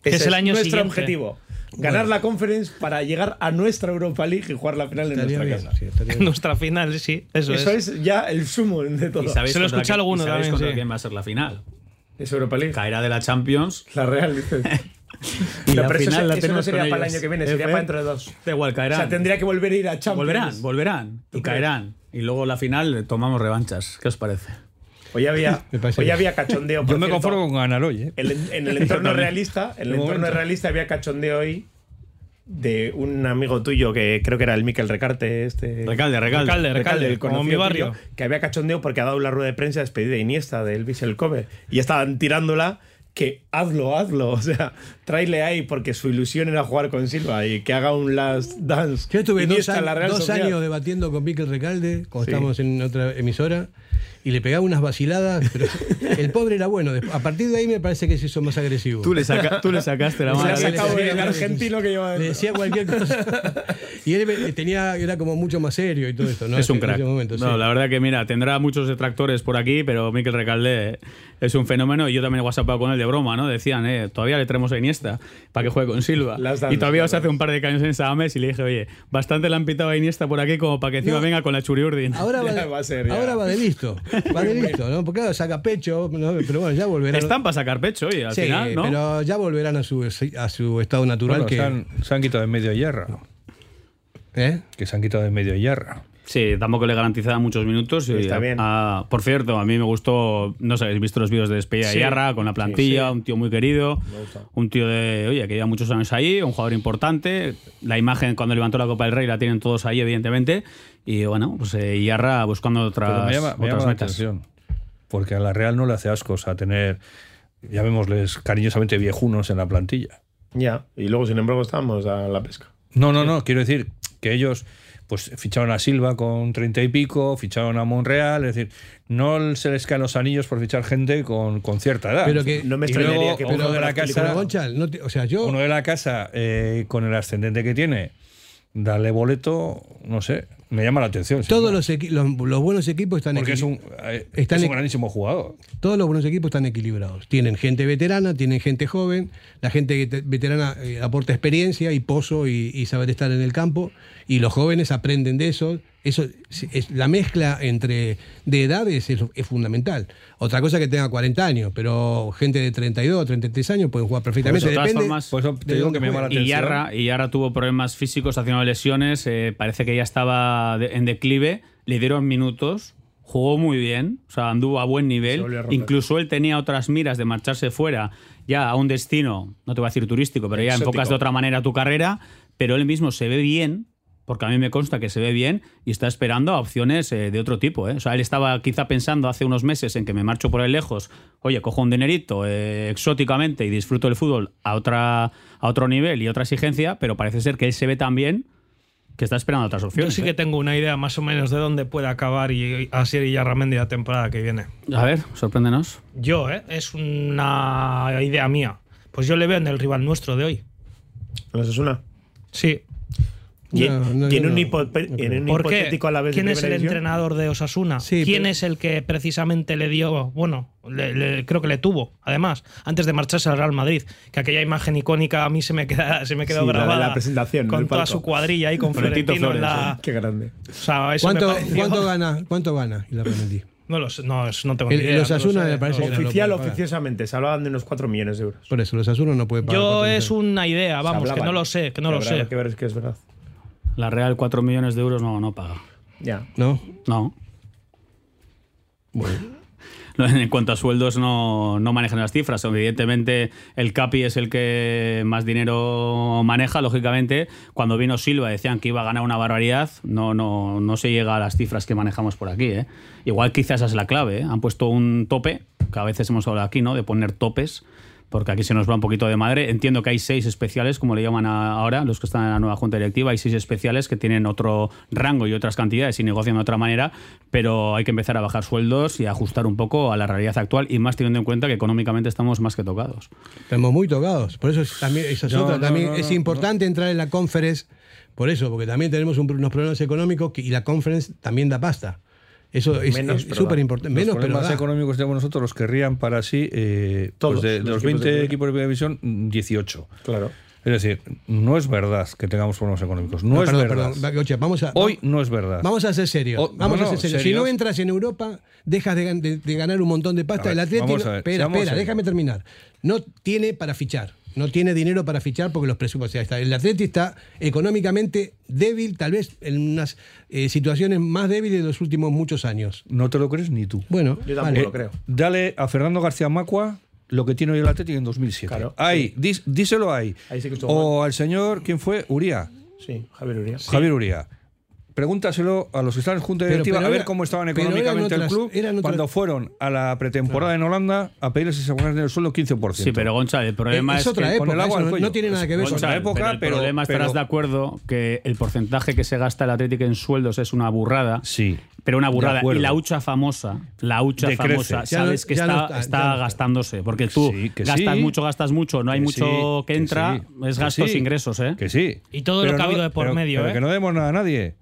Ese es el año nuestro siguiente. objetivo. Ganar la Conference para llegar a nuestra Europa League y jugar la final en nuestra bien, casa. sí. Nuestra final, sí. Eso, Eso es. es. ya el sumo de todo. ¿Y sabéis Se lo quién- alguno y sabéis también, contra sí. quién va a ser la final? Es Europa League. Caerá de la Champions. La Real. Y No, la pero eso, final la eso no sería con para el año que viene, sería para dentro de dos. Da igual, O caerán. sea, tendría que volver a ir a Champions. Volverán, volverán. ¿Tú Y crees? caerán. Y luego la final eh, tomamos revanchas. ¿Qué os parece? Hoy había, hoy había cachondeo. por Yo me cierto. conformo con ganar hoy, ¿eh? El- en el entorno realista, en el entorno momento. realista había cachondeo hoy de un amigo tuyo que creo que era el Miquel Recarte, este Recalde, Recalde. Recalde, Recalde, el como mi barrio. tuyo, que había cachondeo porque ha dado la rueda de prensa de despedida de Iniesta del Vissel Kobe y estaban tirándola que hazlo, hazlo, o sea, tráele ahí porque su ilusión era jugar con Silva y que haga un last dance. Yo estuve dos, en la años, Real dos años debatiendo con Miquel Recalde, cuando Sí. estábamos en otra emisora, y le pegaba unas vaciladas, pero el pobre era bueno. A partir de ahí me parece que se hizo más agresivo. Tú le, saca- tú le sacaste la Se mano. ha sacado Sí, el sí, argentino que lleva Le decía cualquier cosa. Y él tenía, era como mucho más serio y todo esto, ¿no? Es un En crack. ese momento, sí. No, la verdad que mira, tendrá muchos detractores por aquí, pero Miquel Recalde es un fenómeno y yo también he whatsappado con él de broma, ¿no? Decían, eh, todavía le traemos a Iniesta para que juegue con Silva. Las Y todavía os hace un par de años en Sames y le dije, oye, bastante le han pitado a Iniesta por aquí como para que encima No. venga con la Churiurdin. Ahora va, de, va a ser, ahora va de listo. Va de listo, ¿no? Porque claro, saca pecho, ¿no? pero bueno, ya volverán. Están para sacar pecho, oye, al Sí, final, ¿no? pero ya volverán a su, a su estado natural. Bueno, que, se, han, se han quitado de medio hierra. ¿Eh? Que se han quitado de medio hierra. Sí, tampoco le garantizaba muchos minutos. y, Está bien. ah, por cierto, a mí me gustó, no sé, habéis visto los vídeos de despedida Sí. de Yarra con la plantilla, Sí, sí. un tío muy querido, un tío de, oye, que lleva muchos años ahí, un jugador importante. La imagen cuando levantó la Copa del Rey la tienen todos ahí, evidentemente. Y bueno, pues eh, Yarra buscando otras, me llama, me otras llama la metas. atención. Porque a la Real no le hace asco a tener, llamémosles cariñosamente viejunos en la plantilla. Ya, y luego sin embargo estábamos a la pesca. No, no, no. Quiero decir que ellos pues ficharon a Silva con treinta y pico, ficharon a Monreal, es decir, no se les caen los anillos por fichar gente con, con cierta edad. Pero que- No me extrañaría luego que uno de la casa, Pero Gonchal, no te- o sea, yo. uno de la casa eh, con el ascendente que tiene, darle boleto, no sé, me llama la atención. Todos los, los, los buenos equipos están porque es un, eh, están es un grandísimo jugador. Todos los buenos equipos están equilibrados. Tienen gente veterana, tienen gente joven. La gente veterana eh, aporta experiencia y pozo y, y saber estar en el campo. Y los jóvenes aprenden de eso. Eso es, es- la mezcla entre de edades es, es fundamental. Otra cosa que tenga 40 años, pero gente de 32, 33 años pueden jugar perfectamente. de todas Depende formas- Por eso te digo que me llama la. Y atención. Yarra, y Yarra tuvo problemas físicos, haciendo lesiones, eh, parece que ya estaba de- en declive, le dieron minutos, jugó muy bien, o sea, anduvo a buen nivel. Incluso él tenía otras miras de marcharse fuera, ya a un destino, no te voy a decir turístico, pero ya Exótico. enfocas de otra manera tu carrera, pero él mismo se ve bien. Porque a mí me consta que se ve bien y está esperando a opciones eh, de otro tipo. ¿eh? O sea, él estaba quizá pensando hace unos meses en que me marcho por ahí lejos, oye, cojo un dinerito eh, exóticamente y disfruto del fútbol a, otra, a otro nivel y otra exigencia, pero parece ser que él se ve también que está esperando otras Yo opciones. sí ¿eh? que tengo una idea más o menos de dónde puede acabar y Asier y Yarramendi la temporada que viene. A ver, sorpréndenos. Yo, ¿eh? Es una idea mía. Pues yo le veo en el rival nuestro de hoy. ¿No es una? Sí. Y, No, no, en yo un, no. hipo- en hipotético a la vez de ¿Quién es el entrenador de Osasuna? Sí, ¿Quién pero- es el que precisamente le dio, bueno, le- le- creo que le tuvo, además, antes de marcharse al Real Madrid? Que aquella imagen icónica a mí se me queda, se me quedó Sí, grabada. la presentación en Con toda su cuadrilla ahí con Florentino en Flores, la. Qué grande. O sea, eso me ¿Cuánto, pareció- ¿Cuánto gana? ¿Cuánto gana? Y la arrepentí. No lo sé, no, es- no tengo El- ni idea. el no lo Osasuna sé, me parece no que no Oficial, oficiosamente, se hablaban de unos 4 millones de euros. Por eso, los Asuna no puede pagar. Yo es una idea, vamos, que no lo sé, que no lo sé. que ver que es verdad. La Real 4 millones de euros no, no paga. Ya. ¿No? No. No, En cuanto a sueldos no, no manejan las cifras. Evidentemente el Capi es el que más dinero maneja, lógicamente. Cuando vino Silva decían que iba a ganar una barbaridad. No, no, no se llega a las cifras que manejamos por aquí. ¿eh? Igual quizás esa es la clave. ¿eh? Han puesto un tope, que a veces hemos hablado aquí, ¿no? De poner topes. Porque aquí se nos va un poquito de madre. Entiendo que hay seis especiales, como le llaman a- ahora, los que están en la nueva junta directiva. Hay seis especiales que tienen otro rango y otras cantidades y negocian de otra manera, pero hay que empezar a bajar sueldos y a ajustar un poco a la realidad actual y más teniendo en cuenta que económicamente estamos más que tocados. Estamos muy tocados. Por eso es, también, es No, otra. no, también no, es no, importante entrar en la conference. Por eso, porque también tenemos un- unos problemas económicos que- y la conference también da pasta. Eso es pero súper importante. Los Menos, pero problemas da. económicos que tenemos nosotros los querrían para sí, eh, Todos pues de, de los los equipos 20 de equipos de primera división, 18. Claro. Es decir, no es verdad que tengamos problemas económicos. No, No, es perdón, verdad. perdón. Oye, vamos a, Hoy no es verdad. Vamos a ser serios. O- vamos no, a ser no, serios. Si serios. no entras en Europa, dejas de, de- de ganar un montón de pasta. Ver, el Atlético. espera, espera, serios. déjame terminar. No tiene para fichar. No tiene dinero para fichar porque los presupuestos. ya está. El Atlético está económicamente débil, tal vez en unas eh, situaciones más débiles de los últimos muchos años. No te lo crees ni tú. Bueno, Yo tampoco vale. lo creo. Dale a Fernando García Macua lo que tiene hoy el Atlético en 2007. Claro. Ahí, díselo ahí. Sí o al señor, ¿quién fue? Uría. Sí, Javier Urias. Javier Uría. Pregúntaselo a los que están en Junta Pero- Directiva pero a ver era- cómo estaban económicamente otras- el club otras- cuando fueron a la pretemporada en Holanda a pedirles si se bajaran el sueldo 15%. Sí, pero Gonzalo, el problema Es es, otra que época, con el agua no- no tiene nada que ver Es con otra época, pero el pero- problema estarás pero- de acuerdo que el porcentaje que se gasta el Atlético en sueldos es una burrada. Sí. Pero una burrada. Y la hucha famosa, la hucha Decrece. famosa, Ya no- sabes que no está, está, está no está. gastándose. Porque tú Sí, que gastas sí. mucho, gastas mucho, no hay Que mucho sí, que que entra, sí, es que gastos sí, ingresos, ¿eh? Que sí. Y todo lo que ha habido de por pero- medio, pero ¿eh? que no demos nada a nadie.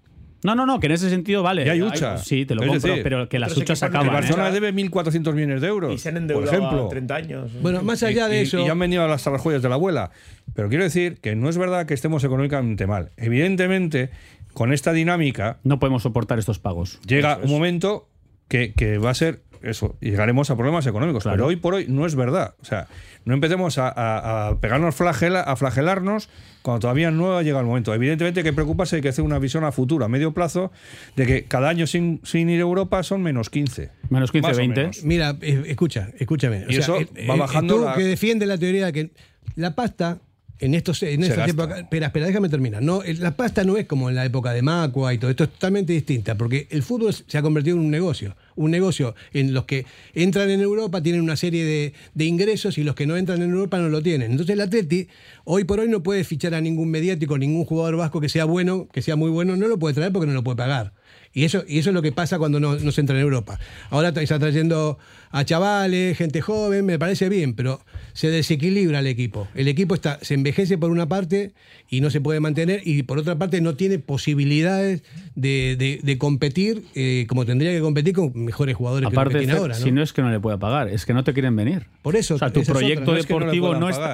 No, no, no, que en ese sentido vale. Y hay hucha. Hay- Sí, te lo Es compro, decir, pero que las huchas no El acaban. ¿eh? Barcelona debe 1.400 millones de euros. Y se han por endeudado ejemplo. a 30 años. Bueno, más allá Y- de y- eso. Y ya han venido hasta las joyas de la abuela. Pero quiero decir que no es verdad que estemos económicamente mal. Evidentemente, con esta dinámica, No podemos soportar estos pagos. llega un momento que, que va a ser eso, y llegaremos a problemas económicos. Claro. Pero hoy por hoy no es verdad. O sea, no empecemos a, a- a pegarnos flagela, a flagelarnos cuando todavía no ha llegado el momento. Evidentemente hay que preocuparse, hay que hacer una visión a futuro, a medio plazo, de que cada año sin, sin ir a Europa son menos 15. Menos 15, Más o 20. menos. Mira, eh, escucha, escúchame. Y eso va bajando Tú la- que defiende la teoría de que la pasta en estos en gasta. épocas- espera, espera, déjame terminar. No, la pasta no es como en la época de Macua y todo. Esto es totalmente distinta, porque el fútbol se ha convertido en un negocio. Un negocio en los que entran en Europa tienen una serie de, de ingresos y los que no entran en Europa no lo tienen. Entonces el Atleti hoy por hoy no puede fichar a ningún mediático, ningún jugador vasco que sea bueno, que sea muy bueno, no lo puede traer porque no lo puede pagar. Y eso, y eso es lo que pasa cuando no, no se entra en Europa. Ahora está trayendo a chavales, gente joven, me parece bien, pero se desequilibra el equipo. El equipo está, se envejece por una parte y no se puede mantener, y por otra parte no tiene posibilidades de, de- de competir eh, como tendría que competir con mejores jugadores Aparte, que ahora. ¿no? si no es que no le pueda pagar, es que no te quieren venir. Por eso, O sea, tu proyecto otra. No es que no deportivo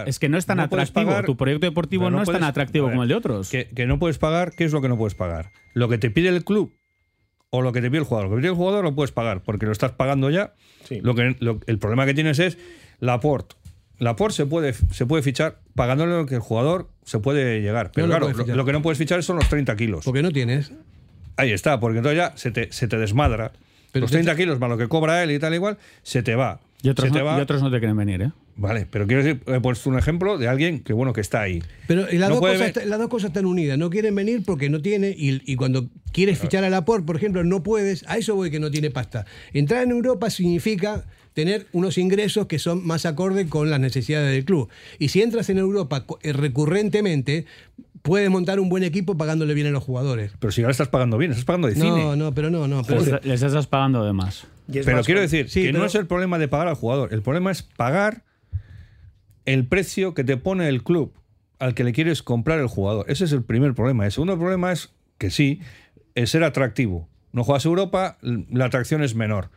es, que no es tan atractivo. pagar, tu proyecto deportivo no, es tan atractivo ver, como el de otros. Que, que no puedes pagar, ¿qué es lo que no puedes pagar? Lo que te pide el club o lo que te pide el jugador. Lo que te pide el jugador lo puedes pagar porque lo estás pagando ya. Sí. Lo que, lo- el problema que tienes es Laporte. Laporte se puede, se puede fichar pagándole lo que el jugador se puede llegar. Pero No claro, lo, que no puedes fichar son los 30 kilos. Porque no tienes. Ahí está, porque entonces ya se te, se te desmadra. Pero los usted 30 kilos más lo que cobra él y tal igual, se te va. Y otros, no, va. y otros no te quieren venir, ¿eh? Vale, pero quiero decir, he puesto un ejemplo de alguien que bueno que está ahí. Pero las, No dos cosas, ver- está- las dos cosas están unidas. No quieren venir porque no tiene. Y, y cuando quieres fichar a Laporte, por ejemplo, no puedes. A eso voy que no tiene pasta. Entrar en Europa significa tener unos ingresos que son más acorde con las necesidades del club. Y si entras en Europa eh, recurrentemente, puedes montar un buen equipo pagándole bien a los jugadores. Pero si ahora estás pagando bien, estás pagando de No, cine. no, pero no, no. Pero les estás pagando de más. Pero quiero decir Sí, que pero- no es el problema de pagar al jugador, el problema es pagar el precio que te pone el club al que le quieres comprar el jugador. Ese es el primer problema. El segundo problema es que sí, es ser atractivo. No juegas Europa, la atracción es menor.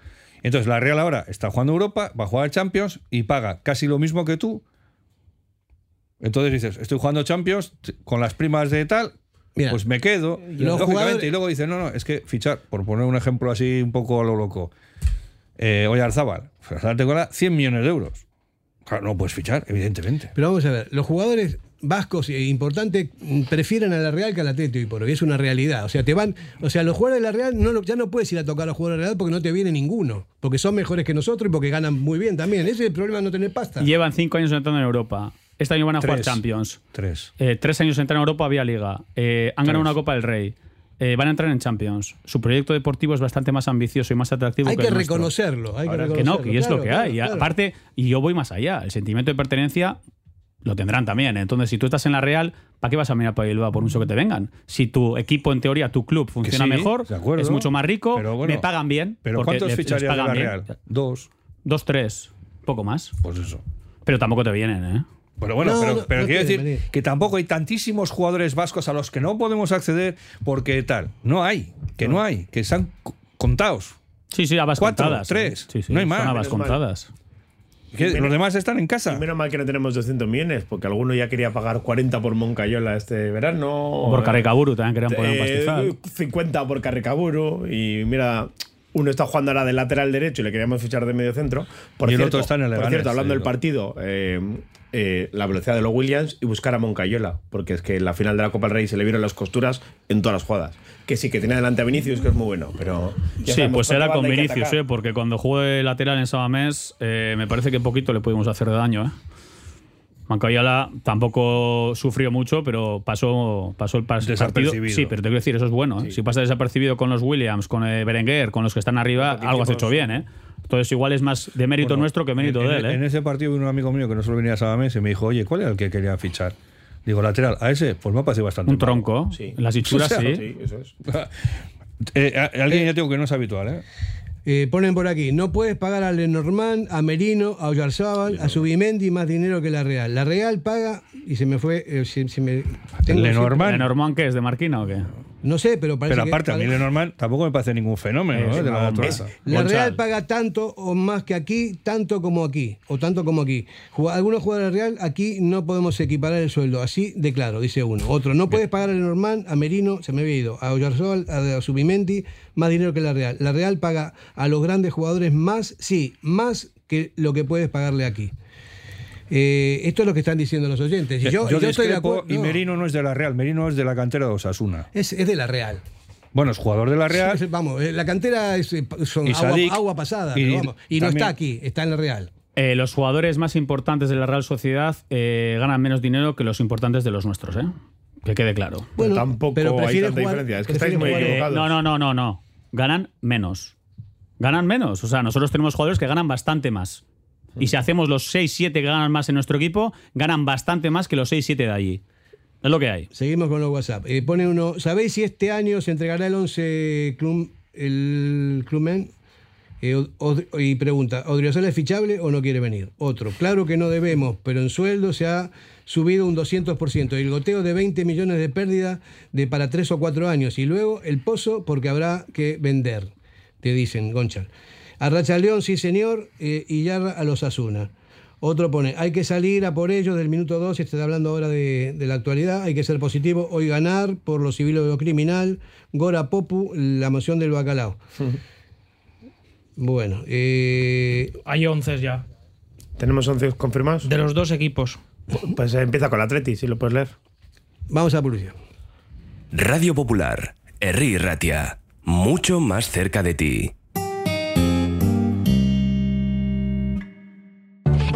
Entonces la Real ahora está jugando Europa, va a jugar Champions y paga casi lo mismo que tú. Entonces dices, estoy jugando Champions con las primas de tal, Mira, pues me quedo. lógicamente, jugadores- y luego dices, no, no, es que fichar, por poner un ejemplo así un poco a lo loco, eh, Oyarzábal, te cobra 100 millones de euros. Claro, no puedes fichar, evidentemente. Pero vamos a ver, los jugadores vascos e importantes prefieren a la Real que al Atlético y por hoy es una realidad. O sea, te van, o sea, los jugadores de la Real no, ya no puedes ir a tocar a los jugadores de la Real porque no te viene ninguno, porque son mejores que nosotros y porque ganan muy bien también. Ese es el problema de no tener pasta. Llevan cinco años entrando en Europa. Este año van a jugar Tres. Champions. Tres. Eh, tres años entrando en Europa, había Liga. Eh, han ganado una Copa del Rey. Eh, van a entrar en Champions. Su proyecto deportivo es bastante más ambicioso y más atractivo Hay que, que el reconocerlo, hay que Ahora, reconocerlo. no, que es lo que claro, hay. Claro. Aparte, y yo voy más allá. El sentimiento de pertenencia lo tendrán también. Entonces, si tú estás en la Real, ¿para qué vas a mirar para Bilbao por mucho que te vengan? Si tu equipo, en teoría, tu club funciona sí, mejor, acuerdo. es mucho más rico, Pero bueno, me pagan bien. Pero ¿cuántos les ficharías de la bien. Real? Dos. Dos, tres. Poco más. Pues eso. Pero tampoco te vienen, ¿eh? Pero bueno, No, pero, no, pero no quiero decir venir. que tampoco hay tantísimos jugadores vascos a los que no podemos acceder porque tal. No hay, que no, hay, que están co- contados. Sí, sí, habas Cuatro, contadas. tres. Sí, sí, No hay son más. mal. contadas. Que menos- los demás están en casa. Y menos mal que no tenemos 200 millones, porque alguno ya quería pagar 40 por Moncayola este verano. Por Carrecaburu también querían poner un Eh, pastizal. 50 por Carrecaburu. Y mira, uno está jugando ahora de lateral derecho y le queríamos fichar de medio centro. Por Y el cierto, otro está en el Por cierto, hablando del partido, eh, eh, la velocidad de los Williams y buscar a Moncayola, porque es que en la final de la Copa del Rey se le vieron las costuras en todas las jugadas. Que sí, que tiene delante a Vinicius, que es muy bueno, pero. Sí, pues era con Vinicius. ¿eh? porque cuando jugué lateral en Sabamés, eh, me parece que poquito le pudimos hacer de daño. ¿eh? Mancoyala tampoco sufrió mucho, pero pasó, pasó el pas- partido. Desapercibido. Sí, pero te quiero decir, eso es bueno. ¿eh? Si pasa desapercibido con los Williams, con eh, Berenguer, con los que están arriba, algo has hecho bien. ¿eh? Entonces, igual es más de mérito Bueno, nuestro que mérito en, de él. en- ¿eh? en ese partido vino un amigo mío que no solo venía a Sabamés y me dijo, oye, ¿cuál era el que quería fichar? Digo, lateral. A ese, pues me ha parecido bastante. Un malo. tronco. Sí. Las O sea, sí. Sí, eso es. Eh, a- alguien ya tengo que no es habitual, ¿eh? Eh, ponen por aquí, no puedes pagar a Lenormand, a Merino, a Oyarzábal, a Subimendi más dinero que la Real. La Real paga, y se me fue, eh, se- se me- tengo- Lenormand. ¿Lenormand qué es? ¿De Marquina o qué? No sé, pero parece Pero que- aparte, a mí Lenormand tampoco me parece ningún fenómeno la. Real paga tanto o más que aquí, tanto como aquí, o tanto como aquí. Algunos jugadores de la Real, aquí no podemos equiparar el sueldo, así de claro, dice uno. Otro, no puedes pagar a Lenormand, a Merino, se me había ido, a Oyarzabal, a, a Subimendi, más dinero que la Real. La Real paga a los grandes jugadores más, sí, más que lo que puedes pagarle aquí. Eh, esto es lo que están diciendo los oyentes. Y yo, yo yo estoy de acuerdo. y no, Merino no es de la Real, Merino es de la cantera de Osasuna. es, es de la Real. Bueno, es jugador de la Real. Vamos, eh, la cantera es, eh, son agua, pasada, y pero vamos, y no está aquí, está en la Real. Eh, los jugadores más importantes de la Real Sociedad eh, ganan menos dinero que los importantes de los nuestros, ¿eh? Que quede claro. Bueno, tampoco hay tanta jugar- diferencia. Es que estáis muy Eh, equivocados. no, no, no, no, no. Ganan menos. Ganan menos. O sea, nosotros tenemos jugadores que ganan bastante más. Y si hacemos los 6-7 que ganan más en nuestro equipo, ganan bastante más que los 6-7 de allí. Es lo que hay. Seguimos con los WhatsApp. Eh, pone uno, ¿sabéis si este año se entregará el 11 club, el Clubmen? Eh, y pregunta, ¿Odriozola es fichable o no quiere venir? Otro, claro que no debemos, pero en sueldo se ha subido un 200%. Y el goteo de 20 millones de pérdida de para 3 o 4 años. Y luego el pozo porque habrá que vender, te dicen, Gonchal. A Racha León, sí señor, eh, y Yarra a los Asuna. Otro pone, hay que salir a por ellos del minuto 2, está hablando ahora de, de la actualidad, hay que ser positivo, hoy ganar por lo civil o lo criminal, Gora Popu, la moción del bacalao. Bueno, eh, Hay 11 ya. ¿Tenemos 11 confirmados? De los dos equipos. Pues empieza con la Atleti, si lo puedes leer. vamos a publicidad. Radio Popular, Herri Ratia, mucho más cerca de ti.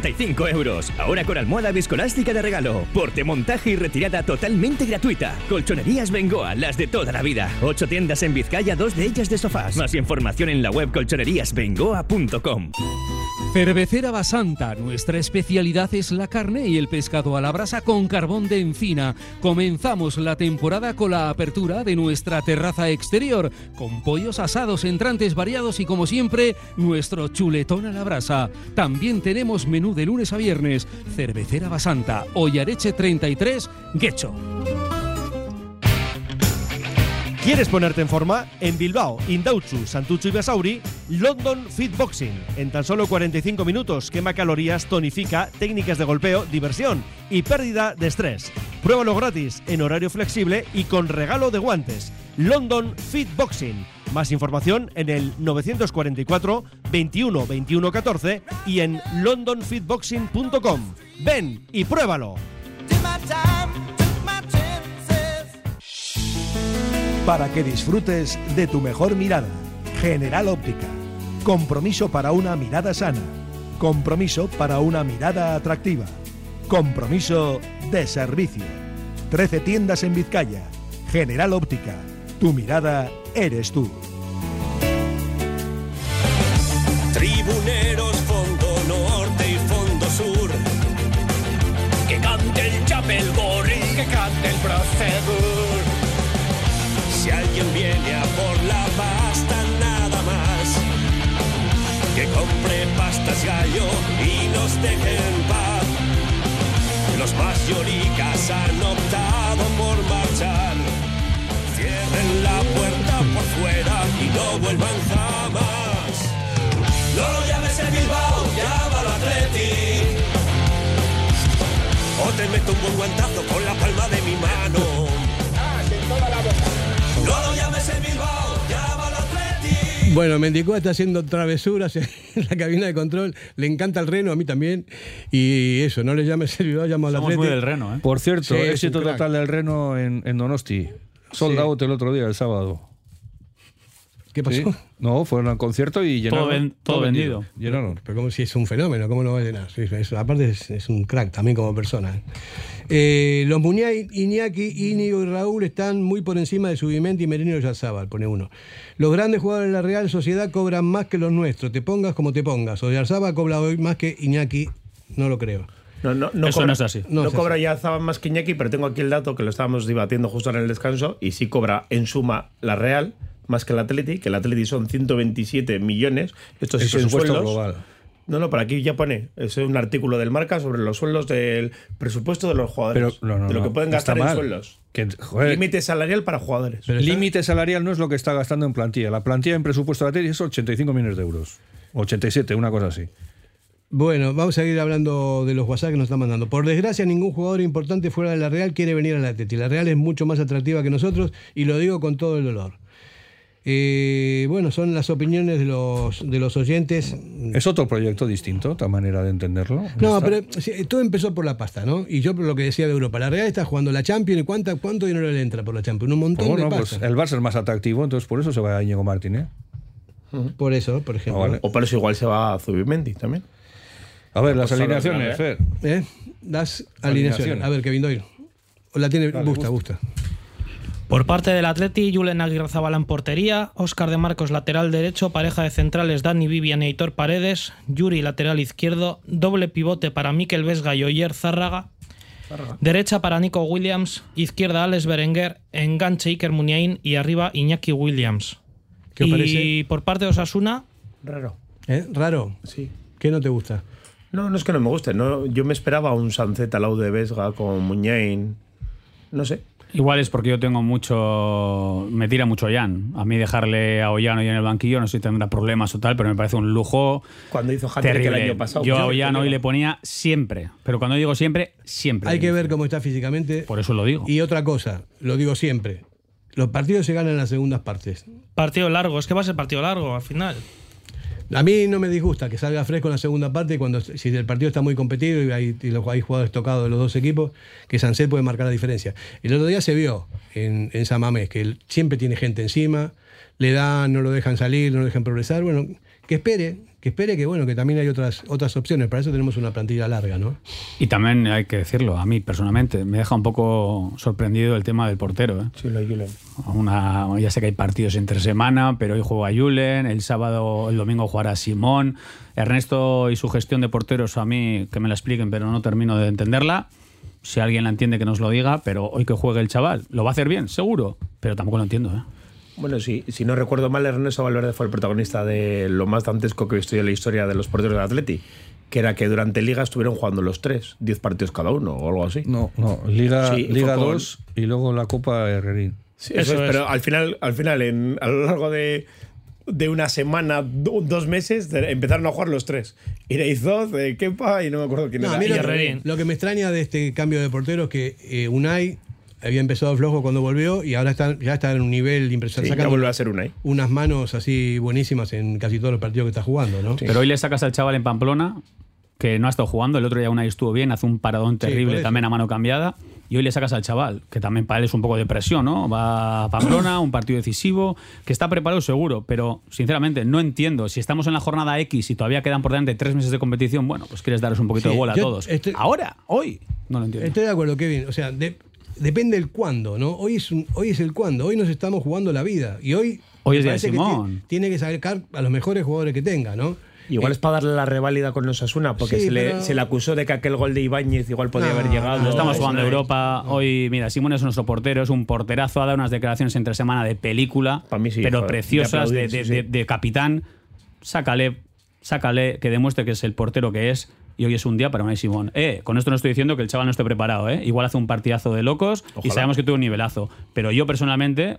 395 euros. Ahora con almohada viscoelástica de regalo. Porte, montaje y retirada totalmente gratuita. Colchonerías Bengoa, las de toda la vida. Ocho tiendas en Vizcaya, dos de ellas de sofás. Más información en la web colchoneríasbengoa.com. Cervecera Basanta, nuestra especialidad es la carne y el pescado a la brasa con carbón de encina. Comenzamos la temporada con la apertura de nuestra terraza exterior, con pollos asados, entrantes variados y como siempre, nuestro chuletón a la brasa. También tenemos menú de lunes a viernes. Cervecera Basanta, Ollareche 33, Guecho. ¿Quieres ponerte en forma? En Bilbao, Indauchu, Santucho y Basauri, London Fit Boxing. En tan solo 45 minutos quema calorías, tonifica, técnicas de golpeo, diversión y pérdida de estrés. Pruébalo gratis, en horario flexible y con regalo de guantes. London Fit Boxing. Más información en el 944 21 21 14 y en londonfitboxing.com. Ven y pruébalo. Para que disfrutes de tu mejor mirada. General Óptica. Compromiso para una mirada sana. Compromiso para una mirada atractiva. Compromiso de servicio. 13 tiendas en Vizcaya. General Óptica. Tu mirada eres tú. Tribuneros, fondo norte y fondo sur. Que cante el Chapel Gorri, que cante el Prosegur. Si alguien viene a por la pasta, nada más. Que compre pastas gallo y nos deje en paz. Los mayoricas han optado por marchar. Cierren la puerta fuera y no vuelvan jamás. No lo llames el Bilbao, llámalo Atleti. O te meto un buen guantazo con la palma de mi mano. No lo llames el Bilbao, llámalo Atleti. Bueno, Mendicó está haciendo travesuras en la cabina de control. Le encanta el reno, a mí también. Y eso, no le llames el Bilbao, llamo al Somos Atleti. muy del Reno, ¿eh? Por cierto, Sí, éxito total del Reno en, en Donosti. Sold Sí. out el otro día, el sábado. ¿Qué pasó? Sí. No, fueron al concierto y llenaron. Todo ven- todo vendido. Llenaron. Pero como si es un fenómeno, ¿cómo no va a llenar? Sí, eso, aparte es, es un crack también como persona. ¿eh? Eh, los Muñay, Iñaki, Íñigo y Raúl están muy por encima de Subimenti y Merino y Yazábal, pone uno. Los grandes jugadores de la Real Sociedad cobran más que los nuestros, te pongas como te pongas. O Yazábal cobra hoy más que Iñaki, no lo creo. No, no, no Eso cobra, no es así. No, No es cobra así. ya Zaban más que Iñaki, pero tengo aquí el dato que lo estábamos debatiendo justo en el descanso y sí cobra en suma la Real más que el Atleti, que el Atleti son 127 millones. Esto sí son presupuesto sueldos. global. No, no, por aquí ya pone, es un artículo del Marca sobre los sueldos del presupuesto de los jugadores. Pero no, no, de lo que pueden gastar en sueldos. Que, joder, Límite salarial para jugadores. límite salarial no es lo que está gastando en plantilla. La plantilla en presupuesto de la tele es 85 millones de euros. 87, una cosa así. Bueno, vamos a seguir hablando de los WhatsApp que nos están mandando. Por desgracia, ningún jugador importante fuera de la Real quiere venir a la Atleti. La Real es mucho más atractiva que nosotros y lo digo con todo el dolor. Eh, bueno, son las opiniones de los, de los oyentes. Es otro proyecto distinto, otra manera de entenderlo. No, Está- pero sí, todo empezó por la pasta, ¿no? Y yo por lo que decía de Europa. La Real está jugando la Champions y ¿cuánta, ¿cuánto dinero le entra por la Champions? Un montón bueno, de pues pasta. el Barça es más atractivo, entonces por eso se va a Íñigo Martínez. Por eso, por ejemplo. Ah, vale. O por eso igual se va a Zubimendi también. A ver, las alineaciones, Fer. ¿Eh? Las alineaciones. Alineaciones. A ver, Kevin Doyle. O la tiene, Dale, gusta, gusta. gusta. Por parte del Atleti, Julen Aguirre Zabala en portería, Óscar de Marcos lateral derecho, pareja de centrales Dani Vivian y Aitor Paredes, Yuri lateral izquierdo, doble pivote para Mikel Vesga y Oyer Zárraga, derecha para Nico Williams, izquierda Alex Berenguer, enganche Iker Muniain y arriba Iñaki Williams. ¿Qué os y parece? por parte de Osasuna, Raro. ¿Eh? ¿Raro? Sí. ¿Qué no te gusta? No, no es que no me guste. No, yo me esperaba un Sancet al lado de Vesga con Muñain. No sé. Igual es porque yo tengo mucho. Me tira mucho Jan. A mí dejarle a Ollán hoy en el banquillo, no sé si tendrá problemas o tal, pero me parece un lujo. Cuando hizo hat-trick el terrible. año pasado. Yo a Ollán hoy le ponía siempre. Pero cuando digo siempre, siempre. Hay que ver cómo está físicamente. Por eso lo digo. Y otra cosa, lo digo siempre. Los partidos se ganan en las segundas partes. Partido largo, es que va a ser partido largo al final. A mí no me disgusta que salga fresco en la segunda parte cuando si el partido está muy competido y hay, y los- hay jugadores tocados de los dos equipos, que Sancet puede marcar la diferencia. El otro día se vio en, en San Mamés que siempre tiene gente encima, le dan, no lo dejan salir, no lo dejan progresar. Bueno, que espere, que espere que bueno, que también hay otras, otras opciones. Para eso tenemos una plantilla larga, ¿no? Y también hay que decirlo, a mí personalmente, me deja un poco sorprendido el tema del portero. ¿eh? Sí, lo hay Julen. Una, ya sé que hay partidos entre semana, pero hoy juega Julen, el sábado, el domingo jugará Simón. Ernesto y su gestión de porteros, a mí que me la expliquen, pero no termino de entenderla. Si alguien la entiende, que nos lo diga, pero hoy que juegue el chaval, lo va a hacer bien, seguro, pero tampoco lo entiendo. ¿eh? Bueno, sí, si no recuerdo mal, Ernesto Valverde fue el protagonista de lo más dantesco que he visto yo en la historia de los porteros del Atleti, que era que durante Liga estuvieron jugando los tres, 10 partidos cada uno o algo así. No, no, Liga, Sí, Liga fue con- 2 y luego la Copa Herrerín. Sí, eso, es, pero al final, al final en, a lo largo de, de una semana, do- dos meses, de- empezaron a jugar los tres. Ireizoz, de Kepa y no me acuerdo quién No, a era. mí Y lo, Herrerín. lo que me extraña de este cambio de portero es que eh, Unai había empezado flojo cuando volvió y ahora está, ya está en un nivel impresionante. Sí, ya vuelve a ser Unai. Unas manos así buenísimas en casi todos los partidos que está jugando, ¿no? Pero hoy le sacas al chaval en Pamplona, que no ha estado jugando, el otro día una estuvo bien, hace un paradón terrible también a mano cambiada, y hoy le sacas al chaval, que también para él es un poco de presión, ¿no? Va a Pamplona, un partido decisivo, que está preparado seguro, pero sinceramente no entiendo, si estamos en la jornada X y todavía quedan por delante tres meses de competición, bueno, pues quieres daros un poquito Sí, de bola a todos. estoy- Ahora, hoy, no lo entiendo. Estoy de acuerdo, Kevin. O sea, de- depende el cuándo, ¿no? Hoy es, un- hoy es el cuándo. Hoy nos estamos jugando la vida. Y hoy. Hoy es día de parece que Simón. ti- Tiene que sacar a los mejores jugadores que tenga, ¿no? Igual Eh, es para darle la reválida con los Asuna, porque Sí, se, le, pero- se le acusó de que aquel gol de Ibáñez igual podía No, haber llegado. No estamos jugando no. Europa. Hoy, mira, Simón es nuestro portero, es un porterazo. Ha dado unas declaraciones entre semana de película, sí, pero joder, preciosas, de de, aplaudir, de- sí, de- de capitán. Sácale, sácale, que demuestre que es el portero que es. Y hoy es un día para Unai Simón. Eh, con esto no estoy diciendo que el chaval no esté preparado, ¿eh? Igual hace un partidazo de locos y Ojalá. sabemos que tuvo un nivelazo. Pero yo personalmente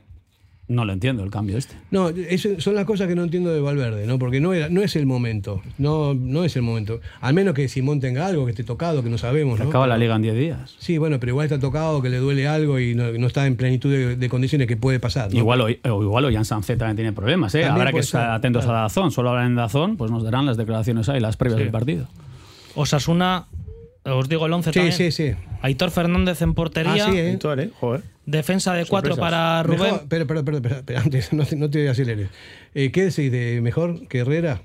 no lo entiendo el cambio este. No, eso son las cosas que no entiendo de Valverde, ¿no? Porque no, era, no es el momento. No, no es el momento. Al menos que Simón tenga algo, que esté tocado, que no sabemos, ¿no? Acaba la liga en 10 días. Sí, bueno, pero igual está tocado, que le duele algo y no, no está en plenitud de, de condiciones que puede pasar. ¿no? Igual hoy, o igual hoy Jan Sanzet también tiene problemas, ¿eh? También Habrá que estar atentos claro. a Dazón. Solo hablan en Dazón, pues nos darán las declaraciones ahí, las previas Sí. del partido. Osasuna, os digo el 11 Sí, también. sí, sí. Aitor Fernández en portería. Ah, sí, ¿eh? Aitor, ¿eh? Joder. Defensa de cuatro Sorpresas. para Rubén. Mejor, pero, pero, pero, pero, pero antes, no, te- no te aceleres. Eh, ¿Qué decís de mejor que Herrera?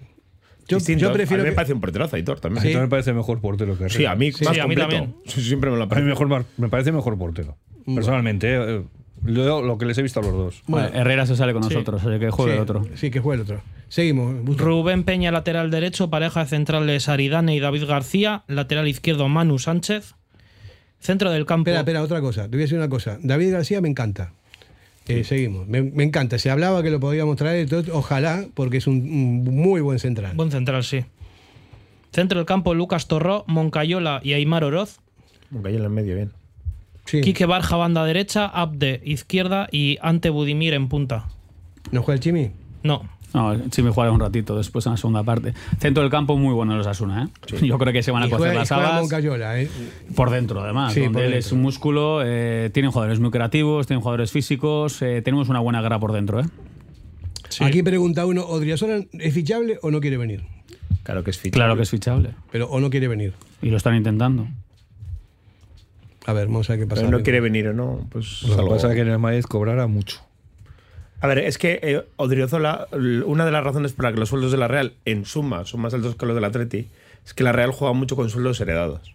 Yo, Distinto. yo prefiero a mí me parece un porterazo, Aitor, también. Sí. Aitor me parece mejor portero que Herrera. Sí, a mí Sí, más a mí completo. también. Sí, Siempre me lo A mí parece. mejor, me parece mejor portero. Personalmente, eh, lo, lo que les he visto a los dos. Bueno. Herrera se sale con Sí. nosotros, así que juegue sí, el otro. Sí, que juegue el otro. Seguimos. Rubén Peña, lateral derecho, pareja de centrales Aridane y David García, lateral izquierdo Manu Sánchez, centro del campo. Espera, espera, otra cosa. Te voy a decir una cosa. David García me encanta. Eh, seguimos. Me, me encanta. Se hablaba que lo podíamos traer. todo, Ojalá, porque es un, un muy buen central. Buen central, sí. Centro del campo Lucas Torró, Moncayola y Aymar Oroz. Nunca en el medio, bien. Sí. Quique Barja, banda derecha, Abde, izquierda y Ante Budimir en punta. ¿No juega el Chimi? No. No, sí me jugará un ratito después en la segunda parte. Centro del campo muy bueno los Asuna, ¿eh? Yo creo que se van a cocer las habas Moncayola, ¿eh? por dentro, además. Sí, donde por él dentro. es un músculo, eh, tienen jugadores muy creativos, tienen jugadores físicos, eh, tenemos una buena guerra por dentro, ¿eh? Aquí pregunta uno, ¿Odriozola es fichable o no quiere venir? Claro que es fit. Claro que es fichable. Pero o no quiere venir. Y lo están intentando. A ver, vamos a ver qué pasa. Pero no quiere venir o no, pues Lo que pasa es que en el Madrid cobrará mucho. A ver, es que eh, Odriozola, una de las razones por la que los sueldos de la Real, en suma, son más altos que los del Atleti, es que la Real juega mucho con sueldos heredados.